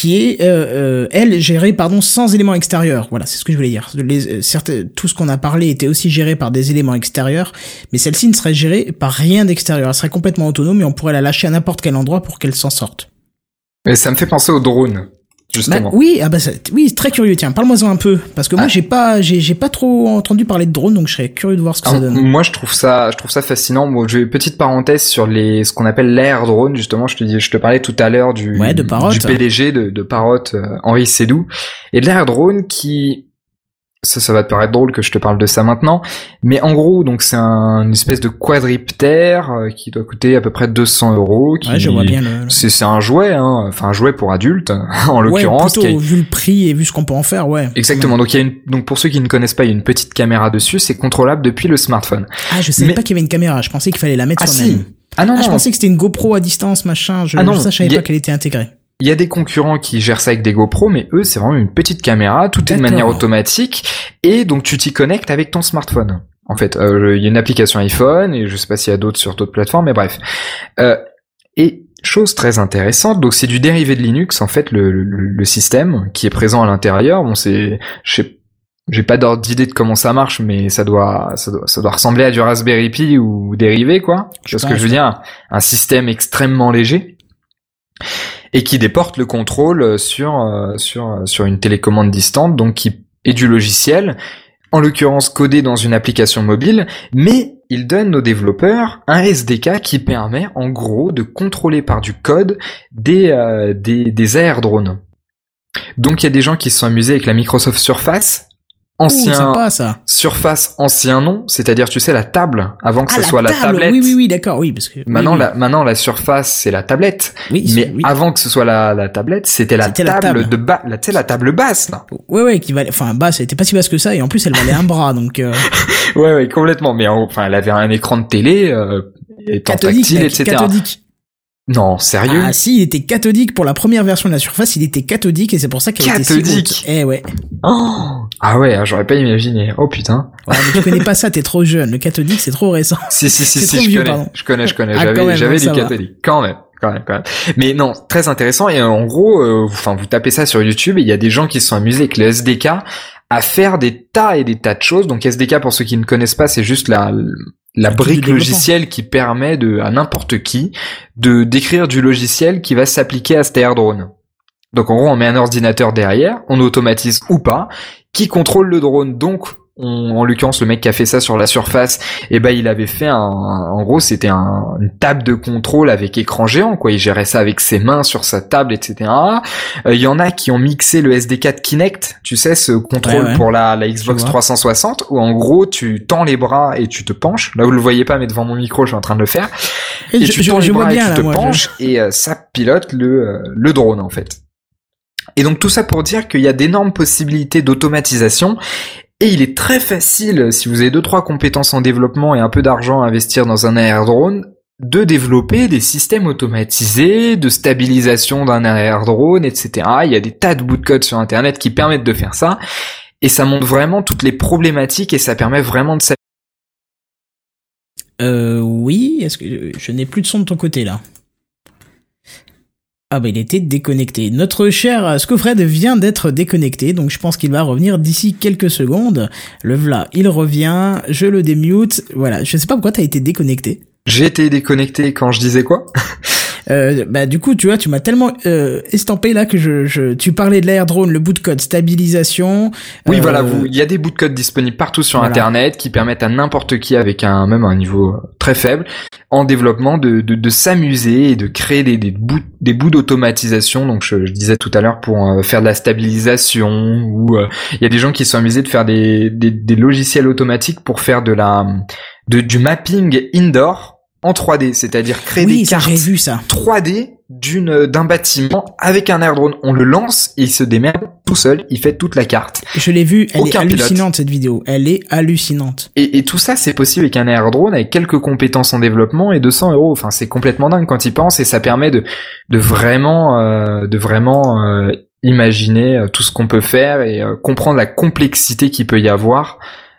Qui est, euh, euh, elle, gérée, pardon, sans éléments extérieurs. Voilà, c'est ce que je voulais dire. Euh, tout ce qu'on a parlé était aussi géré par des éléments extérieurs, mais celle-ci ne serait gérée par rien d'extérieur. Elle serait complètement autonome et on pourrait la lâcher à n'importe quel endroit pour qu'elle s'en sorte. Et ça me fait penser aux drones, Bah, justement. oui, ah bah, ça- oui, très curieux. Tiens, parle-moi-en un peu, parce que moi, Ah. j'ai pas, j'ai, j'ai pas trop entendu parler de drones, donc je serais curieux de voir ce que ça Alors, donne. moi, je trouve ça, je trouve ça fascinant. Bon, j'ai une petite parenthèse sur les, ce qu'on appelle l'air drone. Justement, je te dis, je te parlais tout à l'heure du, Ouais, de Parrot. du PDG de, de Parrot, euh, Henri Sédou, et de l'air drone qui, ça, ça va te paraître drôle que je te parle de ça maintenant, mais en gros, donc c'est un, une espèce de quadriptère euh, qui doit coûter à peu près 200 euros. Qui, Ouais, je vois bien le. C'est c'est un jouet, hein, enfin un jouet pour adultes en Ouais, l'occurrence. plutôt a- vu le prix et vu ce qu'on peut en faire, ouais. Exactement. Donc il y a une, donc pour ceux qui ne connaissent pas, il y a une petite caméra dessus. C'est contrôlable depuis le smartphone. Ah, je savais Mais- pas qu'il y avait une caméra. Je pensais qu'il fallait la mettre Ah soi-même. si. Ah non Ah, non. je pensais que c'était une GoPro à distance, machin. Je, Ah non, ça, je savais a- pas qu'elle était intégrée. Il y a des concurrents qui gèrent ça avec des GoPro, mais eux, c'est vraiment une petite caméra, tout est de manière automatique, et donc tu t'y connectes avec ton smartphone. En fait, euh, il y a une application iPhone, et je sais pas s'il y a d'autres sur d'autres plateformes, mais bref. Euh, et chose très intéressante, donc c'est du dérivé de Linux, en fait, le, le, le système qui est présent à l'intérieur. Bon, c'est, je sais j'ai pas d'ordre d'idée de comment ça marche, mais ça doit, ça doit, ça doit ressembler à du Raspberry Pi ou dérivé, quoi. Je C'est ce que je veux dire? Un système extrêmement léger et qui déporte le contrôle sur euh, sur euh, sur une télécommande distante, donc qui est du logiciel, en l'occurrence codé dans une application mobile, mais il donne aux développeurs un SDK qui permet en gros de contrôler par du code des euh, des, des aérodrones. Donc il y a des gens qui se sont amusés avec la Microsoft Surface, ancien sympa, ça. Surface ancien nom, c'est-à-dire tu sais la table avant que Ah, ce soit la table. tablette. Oui, oui, oui, d'accord, oui, parce que. Maintenant oui, la maintenant la Surface c'est la tablette, oui. Mais avant que ce soit la, la tablette, c'était la, table la table. de bas, la tu sais la table basse là. Ouais, ouais, qui valait, enfin, basse, elle était pas si basse que ça, et en plus, elle valait un bras, donc, euh, Ouais ouais complètement, mais en- enfin elle avait un écran de télé, euh, étant tactile, etc. cathodique. Non sérieux? Ah, si, il était cathodique pour la première version de la Surface, il était cathodique, et c'est pour ça qu'elle était si Cathodique? haute. Eh ouais. Oh ah ouais, ah, j'aurais pas imaginé. Oh putain. Ouais, mais tu connais pas ça, t'es trop jeune. Le cathodique, c'est trop récent. Si si si si trop je vieux, connais, je connais, je connais. Ah, quand J'avais j'avais du va. catholique quand même. Quand même, quand même. Mais non, très intéressant. Et en gros, euh, enfin, vous tapez ça sur YouTube et il y a des gens qui se sont amusés avec le SDK à faire des tas et des tas de choses. Donc SDK, pour ceux qui ne connaissent pas, c'est juste la la brique logicielle qui permet de à n'importe qui de d'écrire du logiciel qui va s'appliquer à cet air drone. Donc en gros, on met un ordinateur derrière, on automatise ou pas, qui contrôle le drone. Donc On- en l'occurrence, le mec qui a fait ça sur la surface, eh ben, il avait fait un, en gros, c'était un, une table de contrôle avec écran géant, quoi. Il gérait ça avec ses mains sur sa table, etc. Euh, Il y en a qui ont mixé le SDK de Kinect, tu sais, ce contrôle Ouais, ouais. pour la, la Xbox vois. 360, où en gros, tu tends les bras et tu te penches. Là, vous le voyez pas, mais devant mon micro, je suis en train de le faire. Et Et je, tu tends je les bras bien et là, tu te moi. penches et euh, ça pilote le, euh, le drone en fait. Et donc tout ça pour dire qu'il y a d'énormes possibilités d'automatisation et il est très facile, si vous avez deux trois compétences en développement et un peu d'argent à investir dans un air drone, de développer des systèmes automatisés, de stabilisation d'un air drone, etc. Il y a des tas de bouts de code sur Internet qui permettent de faire ça. Et ça montre vraiment toutes les problématiques et ça permet vraiment de Euh, oui, est-ce que je n'ai plus de son de ton côté là? Ah bah il était déconnecté. Notre cher Scofred vient d'être déconnecté, donc je pense qu'il va revenir d'ici quelques secondes. Le v'là, il revient, je le démute. Voilà, je sais pas pourquoi t'as été déconnecté. J'ai été déconnecté quand je disais quoi? Euh, bah du coup tu vois tu m'as tellement euh, estampé là que je, je tu parlais de l'air drone le bout de code stabilisation Oui, euh, voilà, vous, il y a des bouts de code disponibles partout sur Voilà. Internet qui permettent à n'importe qui avec un même un niveau très faible en développement de, de, de s'amuser et de créer des, des bouts des bouts d'automatisation. Donc je, je disais tout à l'heure pour euh, faire de la stabilisation ou euh, il y a des gens qui sont amusés de faire des, des, des logiciels automatiques pour faire de la de, du mapping indoor en 3D, c'est-à-dire créer oui des ça cartes vu ça 3D d'une d'un bâtiment avec un air drone. On le lance et il se démerde tout seul. Il fait toute la carte. je l'ai vu elle Aucun est pilote. hallucinante cette vidéo elle est hallucinante Et, et tout ça, c'est possible avec un air drone, avec quelques compétences en développement et 200 euros. Enfin, c'est complètement dingue quand il pense et ça permet de, de vraiment, euh, de vraiment euh, imaginer euh, tout ce qu'on peut faire et euh, comprendre la complexité qu'il peut y avoir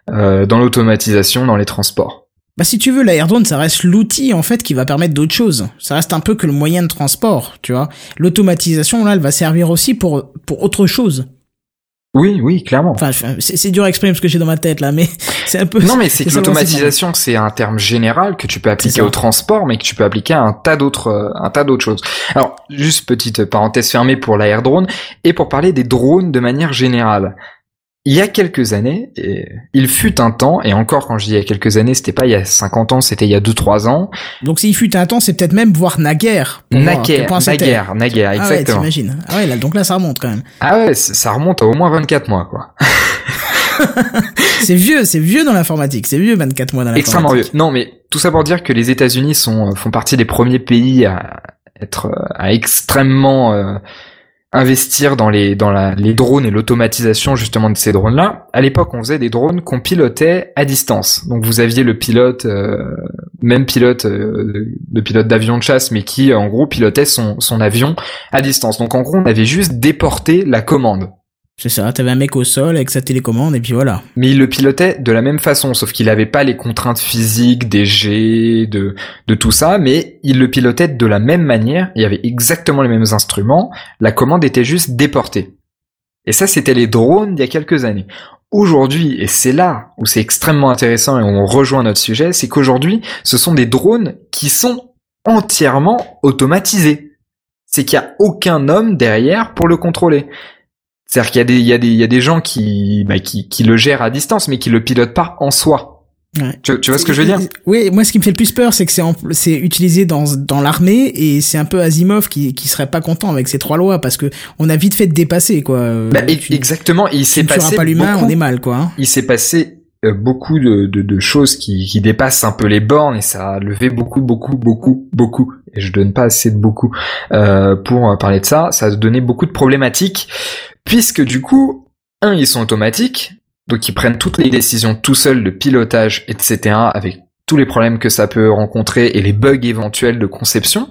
euh, dans l'automatisation, dans les transports. Bah si tu veux, l'air drone, ça reste l'outil en fait qui va permettre d'autres choses. Ça reste un peu que le moyen de transport, tu vois. L'automatisation là, elle va servir aussi pour pour autre chose. Oui, oui, clairement. Enfin, c'est dur à exprimer ce que j'ai dans ma tête là, mais c'est un peu. Non, mais c'est que l'automatisation, c'est un terme général que tu peux appliquer au transport, mais que tu peux appliquer à un tas d'autres, euh, un tas d'autres choses. Alors, juste petite parenthèse fermée pour l'air drone et pour parler des drones de manière générale. Il y a quelques années, et il fut un temps, et encore quand je dis il y a quelques années, c'était pas il y a 50 ans, c'était il y a 2-3 ans, Donc s'il fut un temps, c'est peut-être même voire naguère. pour voir naguère, naguère, naguère, Ah ouais, exactement. t'imagines. Ah ouais, là, donc là, ça remonte quand même. Ah ouais, ça remonte à au moins 24 mois, quoi. C'est vieux, c'est vieux dans l'informatique. C'est vieux 24 mois dans l'informatique. Extrêmement vieux. Non, mais tout ça pour dire que les États-Unis sont euh, font partie des premiers pays à être euh, à extrêmement euh, investir dans les dans la, les drones et l'automatisation justement de ces drones-là. À l'époque, on faisait des drones qu'on pilotait à distance. Donc vous aviez le pilote, euh, même pilote, euh, de pilote d'avion de chasse, mais qui en gros pilotait son son avion à distance. Donc en gros, on avait juste déporté la commande. C'est ça, t'avais un mec au sol avec sa télécommande et puis voilà. Mais il le pilotait de la même façon, sauf qu'il n'avait pas les contraintes physiques, des jets, de, de tout ça, mais il le pilotait de la même manière, il y avait exactement les mêmes instruments, la commande était juste déportée. Et ça, c'était les drones d'il y a quelques années. Aujourd'hui, et c'est là où c'est extrêmement intéressant et on rejoint notre sujet, c'est qu'aujourd'hui, ce sont des drones qui sont entièrement automatisés. C'est qu'il n'y a aucun homme derrière pour le contrôler. C'est-à-dire qu'il y a des, il y a des, il y a des gens qui, bah, qui, qui le gèrent à distance, mais qui le pilotent pas en soi. Ouais. Tu, tu vois ce que je veux dire Oui, moi ce qui me fait le plus peur, c'est que c'est c'est utilisé dans dans l'armée et c'est un peu Asimov qui qui serait pas content avec ces trois lois parce que on a vite fait de dépasser quoi. bah, Euh, e- tu- Exactement. Il s'est passé pas l'humain, on est mal quoi. il s'est passé beaucoup de, de, de choses qui, qui dépassent un peu les bornes et ça a levé beaucoup, beaucoup, beaucoup, beaucoup. Et je donne pas assez de beaucoup euh, pour euh, parler de ça. Ça a donné beaucoup de problématiques puisque du coup, un, ils sont automatiques, donc ils prennent toutes les décisions tout seuls de pilotage, etc. avec tous les problèmes que ça peut rencontrer et les bugs éventuels de conception.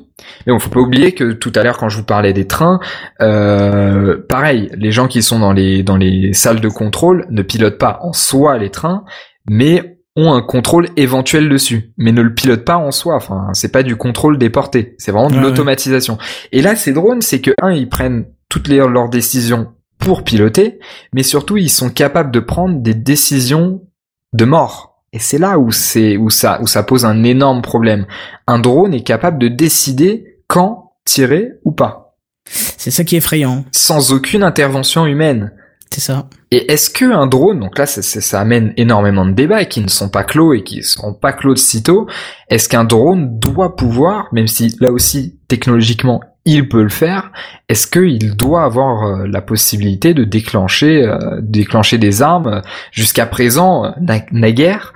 Mais bon, faut pas oublier que tout à l'heure, quand je vous parlais des trains, euh, pareil, les gens qui sont dans les dans les salles de contrôle ne pilotent pas en soi les trains, mais ont un contrôle éventuel dessus, mais ne le pilotent pas en soi. Enfin, c'est pas du contrôle déporté, c'est vraiment de Ouais, ouais. l'automatisation. Et là, ces drones, c'est que un, ils prennent toutes les, leurs décisions pour piloter, mais surtout, ils sont capables de prendre des décisions de mort. Et c'est là où c'est où ça où ça pose un énorme problème. Un drone est capable de décider quand tirer ou pas, C'est ça qui est effrayant. sans aucune intervention humaine. C'est ça. Et est-ce que un drone, donc là ça, ça, ça amène énormément de débats qui ne sont pas clos et qui ne seront pas clos de sitôt, est-ce qu'un drone doit pouvoir, même si là aussi technologiquement il peut le faire, est-ce qu'il doit avoir euh, la possibilité de déclencher, euh, déclencher des armes? Jusqu'à présent, euh, na- naguère,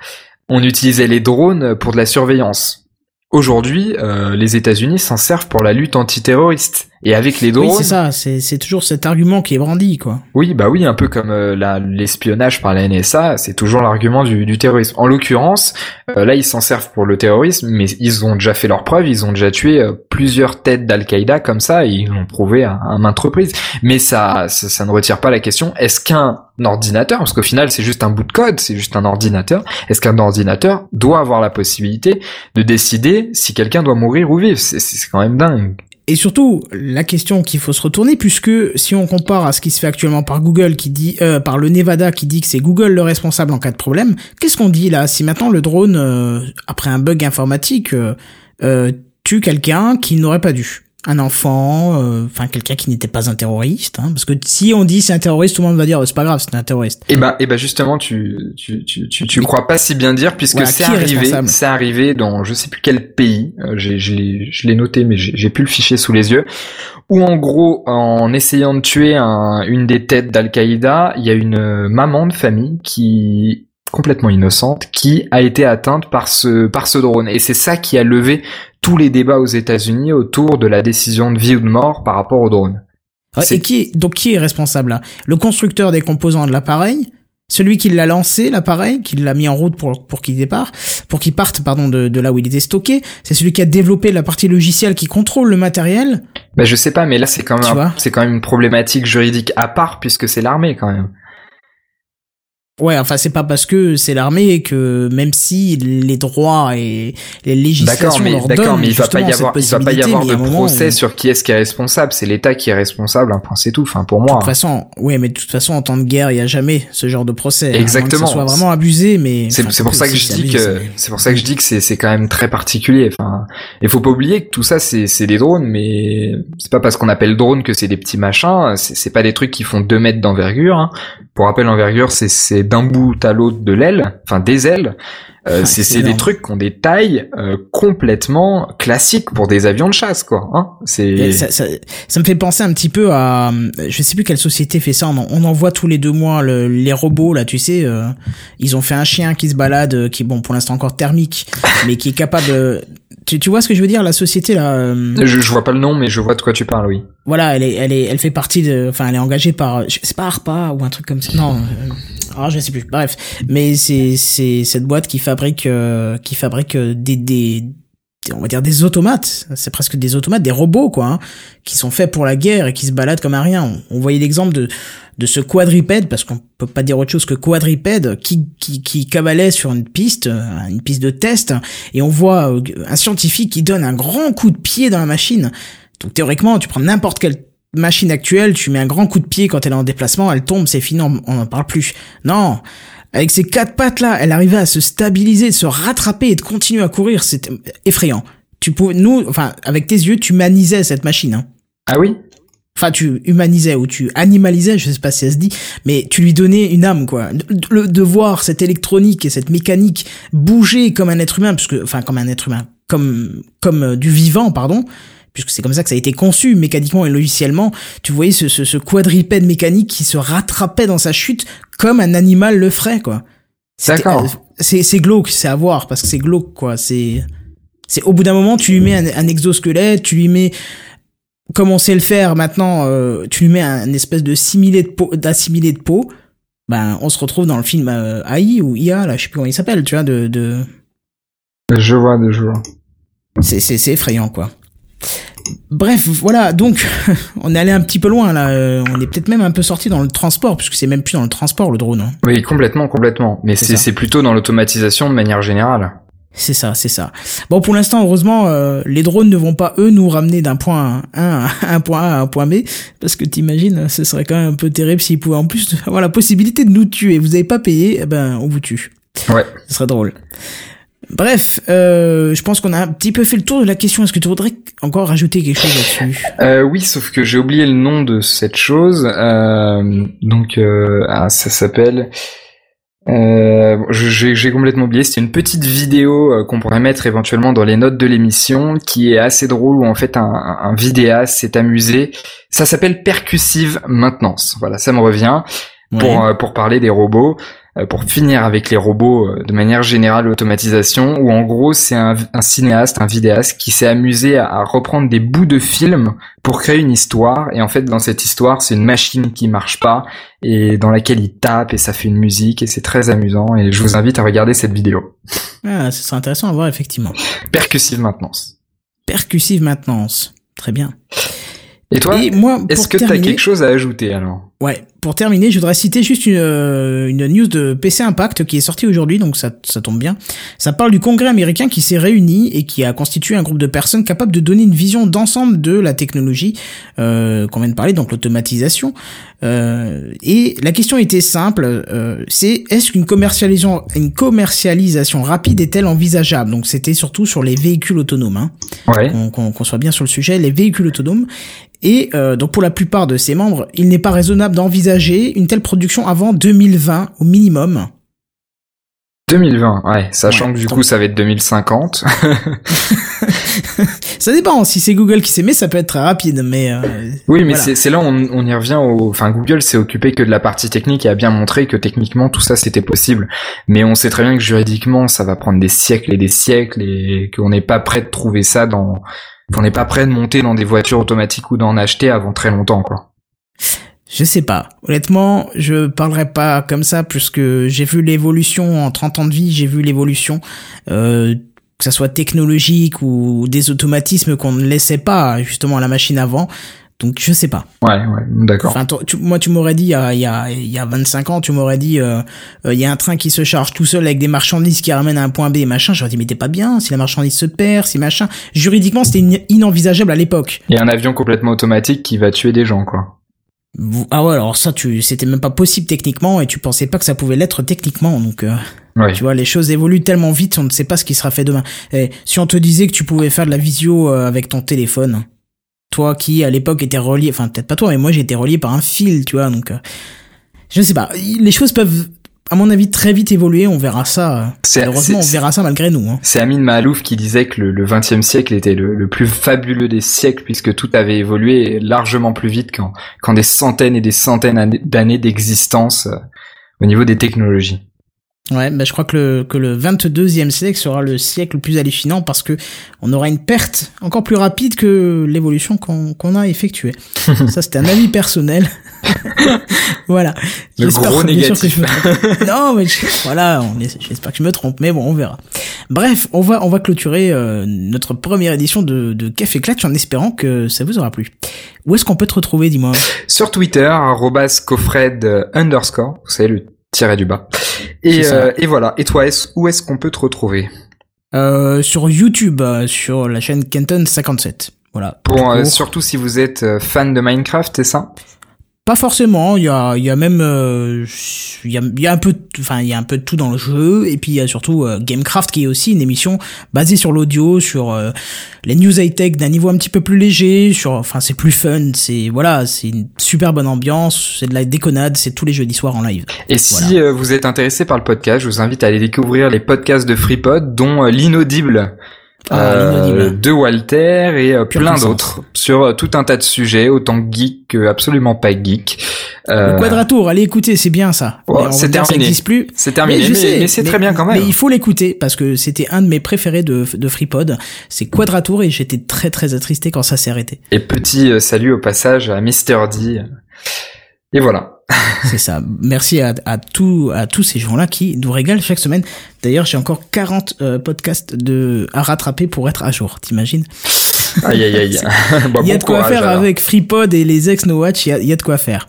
on utilisait les drones pour de la surveillance. Aujourd'hui, les États-Unis s'en servent pour la lutte antiterroriste. Et avec les drones, Oui, c'est ça. C'est c'est toujours cet argument qui est brandi, quoi. oui, bah oui, un peu comme euh, l'espionnage par la NSA, c'est toujours l'argument du, du terrorisme. En l'occurrence, euh, là, ils s'en servent pour le terrorisme, mais ils ont déjà fait leurs preuves, ils ont déjà tué euh, plusieurs têtes d'Al-Qaïda comme ça, et ils l'ont prouvé à, à maintes reprises. Mais ça, ça, ça ne retire pas la question, est-ce qu'un ordinateur, parce qu'au final, c'est juste un bout de code, c'est juste un ordinateur, est-ce qu'un ordinateur doit avoir la possibilité de décider si quelqu'un doit mourir ou vivre? C'est c'est quand même dingue. Et surtout, la question qu'il faut se retourner, puisque si on compare à ce qui se fait actuellement par Google, qui dit, euh, par le Nevada, qui dit que c'est Google le responsable en cas de problème, qu'est-ce qu'on dit là? Si maintenant le drone, euh, après un bug informatique, euh, euh, tue quelqu'un qui n'aurait pas dû un enfant, euh, enfin quelqu'un qui n'était pas un terroriste, hein, parce que si on dit c'est un terroriste, tout le monde va dire oh, c'est pas grave, c'est un terroriste. Et ben, et ben justement, tu, tu, tu, tu, tu crois pas si bien dire puisque Voilà, c'est arrivé, c'est arrivé dans je sais plus quel pays, euh, j'ai, je l'ai, je l'ai noté mais j'ai, j'ai plus le fichier sous les yeux, où en gros, en essayant de tuer un, une des têtes d'Al-Qaïda, il y a une euh, maman de famille qui complètement innocente qui a été atteinte par ce par ce drone et c'est ça qui a levé tous les débats aux États-Unis autour de la décision de vie ou de mort par rapport au drone. Et qui donc qui est responsable là Le constructeur des composants de l'appareil, celui qui l'a lancé l'appareil, qui l'a mis en route pour pour qu'il départ, pour qu'il parte pardon de, de là où il était stocké, c'est celui qui a développé la partie logicielle qui contrôle le matériel? Bah je sais pas, mais là c'est quand même c'est quand même une problématique juridique à part puisque c'est l'armée quand même. Ouais, enfin c'est pas parce que c'est l'armée que même si les droits et les législations mais leur d'accord, donnent mais il va pas y avoir, il va pas y avoir de procès sur qui est-ce qui est responsable. C'est l'État qui est responsable. Un point c'est tout. Enfin pour De moi. toute façon, ouais, mais de toute façon, en temps de guerre, il y a jamais ce genre de procès. moins que Exactement. ça soit vraiment abusé, mais C'est enfin, pour ça que je dis que c'est- pour ça que je dis que c'est c'est quand même très particulier. Enfin, il faut pas oublier que tout ça c'est c'est des drones, mais c'est pas parce qu'on appelle drone que c'est des petits machins. C'est c'est pas des trucs qui font deux mètres d'envergure. hein. Pour rappel, l'envergure c'est c'est d'un bout à l'autre de l'aile, enfin des ailes. Euh, Ouais, c'est des trucs qui ont des tailles euh, complètement classiques pour des avions de chasse, quoi. Hein c'est Ça, ça, ça me fait penser un petit peu à, je sais plus quelle société fait ça. On en, on en voit tous les deux mois le- les robots là, tu sais. euh, ils ont fait un chien qui se balade, euh, qui est bon pour l'instant encore thermique, mais qui est capable. Tu, tu vois ce que je veux dire La société là. euh, je, je vois pas le nom, mais je vois de quoi tu parles, oui. voilà, elle est, elle est, elle fait partie de, enfin, elle est engagée par, je- c'est pas ARPA ou un truc comme ça. Non, euh, ah, je sais plus. Bref, mais c'est, c'est cette boîte qui fabrique, euh, qui fabrique euh, des, des- on va dire des automates. C'est presque des automates, des robots quoi, hein, qui sont faits pour la guerre et qui se baladent comme un rien. On, on voyait l'exemple de, de ce quadripède, parce qu'on peut pas dire autre chose que quadripède, qui, qui, qui cavalait sur une piste, euh, une piste de test, et on voit euh, un scientifique qui donne un grand coup de pied dans la machine. Donc théoriquement, tu prends n'importe quelle machine actuelle, tu mets un grand coup de pied quand elle est en déplacement, elle tombe, c'est fini, on n'en parle plus. Non, avec ces quatre pattes là, elle arrivait à se stabiliser, de se rattraper et de continuer à courir, c'était effrayant. Tu pouvais, nous, enfin, avec tes yeux, tu humanisais cette machine. Hein. Ah oui? Enfin, tu humanisais ou tu animalisais, je sais pas si ça se dit, mais tu lui donnais une âme, quoi. De, de- de voir cette électronique et cette mécanique bouger comme un être humain, puisque, enfin, comme un être humain, comme, comme euh, du vivant, pardon, puisque c'est comme ça que ça a été conçu mécaniquement et logiciellement. Tu voyais ce, ce, ce quadripède mécanique qui se rattrapait dans sa chute comme un animal le ferait, quoi. D'accord. euh, C'est, c'est glauque, c'est à voir, parce que c'est glauque, quoi. C'est, c'est au bout d'un moment, tu lui mets un, un exosquelette, tu lui mets comme on sait le faire maintenant, euh, tu lui mets un, une espèce de similé de peau, d'assimilé de peau, ben on se retrouve dans le film euh, AI ou IA, là, je sais plus comment il s'appelle, tu vois, de, de... Je vois, je vois. c'est c'est c'est effrayant quoi. Bref, voilà, donc on est allé un petit peu loin là, euh, on est peut-être même un peu sorti dans le transport, puisque c'est même plus dans le transport le drone. hein. Oui, complètement, complètement. Mais C'est plutôt dans l'automatisation de manière générale. C'est ça, c'est ça. Bon, pour l'instant, heureusement, euh, les drones ne vont pas, eux, nous ramener d'un point A à un point A à un point B, parce que t'imagines, ce serait quand même un peu terrible s'ils pouvaient en plus avoir la possibilité de nous tuer. Vous avez pas payé, eh ben, on vous tue. Ouais. Ce serait drôle. Bref, euh, je pense qu'on a un petit peu fait le tour de la question. Est-ce que tu voudrais encore rajouter quelque chose là-dessus? Euh, oui, sauf que j'ai oublié le nom de cette chose. Euh, donc, euh, ah, ça s'appelle. Euh, j'ai complètement oublié. C'est une petite vidéo euh, qu'on pourrait mettre éventuellement dans les notes de l'émission, qui est assez drôle où en fait un, un vidéaste s'est amusé. Ça s'appelle percussive maintenance. Voilà, ça me revient pour Ouais. pour parler des robots, pour finir avec les robots euh, de manière générale l'automatisation, où en gros c'est un, un cinéaste, un vidéaste qui s'est amusé à, à reprendre des bouts de films pour créer une histoire, et en fait dans cette histoire c'est une machine qui marche pas et dans laquelle il tape et ça fait une musique et c'est très amusant et je vous invite à regarder cette vidéo. Ah, ce serait intéressant à voir effectivement. Percussive maintenance. Percussive maintenance. Très bien. Et toi, est-ce que tu as quelque chose à ajouter alors? Ouais, pour terminer, je voudrais citer juste une, euh, une news de PC Impact qui est sortie aujourd'hui, donc ça, ça tombe bien. Ça parle du Congrès américain qui s'est réuni et qui a constitué un groupe de personnes capables de donner une vision d'ensemble de la technologie euh, qu'on vient de parler, donc l'automatisation. Euh, et la question était simple, euh, c'est est-ce qu'une commercialisation, une commercialisation rapide est-elle envisageable? Donc c'était surtout sur les véhicules autonomes. Hein Ouais. qu'on qu'on- qu'on soit bien sur le sujet, les véhicules autonomes. Et euh, donc pour la plupart de ses membres, il n'est pas raisonnable d'envisager une telle production avant 2020 au minimum. 2020, ouais, sachant Ouais, que du coup ça va être 2050. Ça dépend, si c'est Google qui s'y met, ça peut être très rapide, mais... euh, Oui, mais Voilà. c'est là on, on y revient au. Enfin, Google s'est occupé que de la partie technique et a bien montré que techniquement tout ça c'était possible. Mais on sait très bien que juridiquement ça va prendre des siècles et des siècles et qu'on n'est pas prêt de trouver ça dans. qu'on n'est pas prêt de monter dans des voitures automatiques ou d'en acheter avant très longtemps, quoi. Je sais pas. Honnêtement, je parlerai pas comme ça puisque j'ai vu l'évolution en 30 ans de vie, j'ai vu l'évolution euh, que ça soit technologique ou des automatismes qu'on ne laissait pas justement à la machine avant. Donc je sais pas. Ouais, ouais, d'accord. Enfin, toi, tu- moi, tu m'aurais dit il y a, il y, a, il y a 25 ans, tu m'aurais dit euh, euh, il y a un train qui se charge tout seul avec des marchandises qui ramènent à un point B, machin. J'aurais dit mais t'es pas bien si la marchandise se perd, si machin. Juridiquement, c'était in- inenvisageable à l'époque. Et un avion complètement automatique qui va tuer des gens, quoi. Ah ouais, alors ça, tu, c'était même pas possible techniquement et tu pensais pas que ça pouvait l'être techniquement. Donc, euh, Ouais. tu vois, les choses évoluent tellement vite, on ne sait pas ce qui sera fait demain. Et si on te disait que tu pouvais faire de la visio euh, avec ton téléphone, toi qui à l'époque était relié, enfin peut-être pas toi, mais moi été relié par un fil, tu vois. Donc, euh, je sais pas. Les choses peuvent, à mon avis, très vite évoluer. On verra ça. euh, Malheureusement, on verra ça malgré nous. Hein. C'est Amin Mahalouf qui disait que le, 20e siècle était le, le plus fabuleux des siècles puisque tout avait évolué largement plus vite qu'en des centaines et des centaines années- d'années d'existence euh, au niveau des technologies. Ouais, bah, je crois que le, que le 22e siècle sera le siècle le plus hallucinant parce que on aura une perte encore plus rapide que l'évolution qu'on qu'on a effectuée. Ça, c'était un avis personnel. voilà. Le gros sûr que négatif. je me trompe. non, mais je- voilà, j'espère que je me trompe, mais bon, on verra. Bref, on va, on va clôturer euh, notre première édition de, de Café Clatch en espérant que ça vous aura plu. Où est-ce qu'on peut te retrouver, dis-moi Sur Twitter, arrobas Cofred underscore, vous savez le tiret du bas. Et, euh, et voilà. Et toi, où est-ce qu'on peut te retrouver euh, Sur YouTube, euh, sur la chaîne Kenton57. Voilà. Pour euh, surtout si vous êtes euh, fan de Minecraft, c'est ça Pas forcément, il y a, il y a même, euh, il y a, y a un peu, de- enfin, il y a un peu de tout dans le jeu, et puis il y a surtout euh, Gamecraft qui est aussi une émission basée sur l'audio, sur euh, les news high tech d'un niveau un petit peu plus léger, sur, enfin, c'est plus fun, c'est voilà, c'est une super bonne ambiance, c'est de la déconnade, c'est tous les jeudis soirs en live. Et si euh, vous êtes intéressé par le podcast, je vous invite à aller découvrir les podcasts de FreePod, dont l'inaudible. Ah, euh, de Walter et euh, plein d'autres sur euh, tout un tas de sujets, autant geek que absolument pas geek. Le Quadratour, allez écouter, c'est bien ça. C'est ça terminé. plus. c'est terminé, mais, c'est très bien quand même. Mais il faut l'écouter parce que c'était un de mes préférés de, de FreePod. C'est Quadratour et j'étais très très attristé quand ça s'est arrêté. Et petit salut au passage à Mr. D. Et voilà. C'est ça. Merci à, à, tous à tous ces gens-là qui nous régalent chaque semaine. D'ailleurs, j'ai encore 40 euh, podcasts de, à rattraper pour être à jour. T'imagines? Aïe aïe aïe. Bon, Il y a bon de quoi courage, faire alors. avec FreePod et les ex No Watch. Il y a, il y a de quoi faire.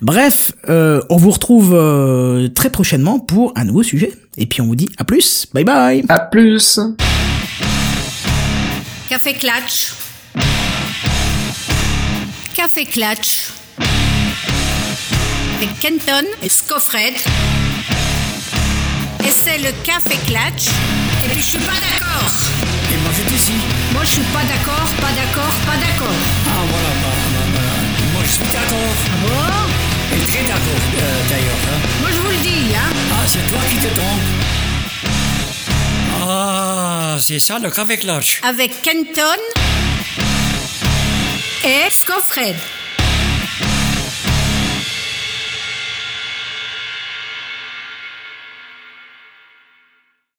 Bref, euh, on vous retrouve euh, très prochainement pour un nouveau sujet. Et puis on vous dit à plus. Bye bye. À plus. Café Clatch. Café Clatch. Avec Kenton et Scofred. Et c'est le Café Clatch Et puis je suis pas d'accord. Et moi je dis si. Moi je suis pas d'accord, pas d'accord, pas d'accord. Ah voilà, bah, bah, bah, moi je suis d'accord. Bon, Et très d'accord euh, d'ailleurs. Hein. moi je vous le dis, hein. Ah, c'est toi qui te trompes. Ah, c'est ça le avec l'âge. Avec Kenton et Scoffred.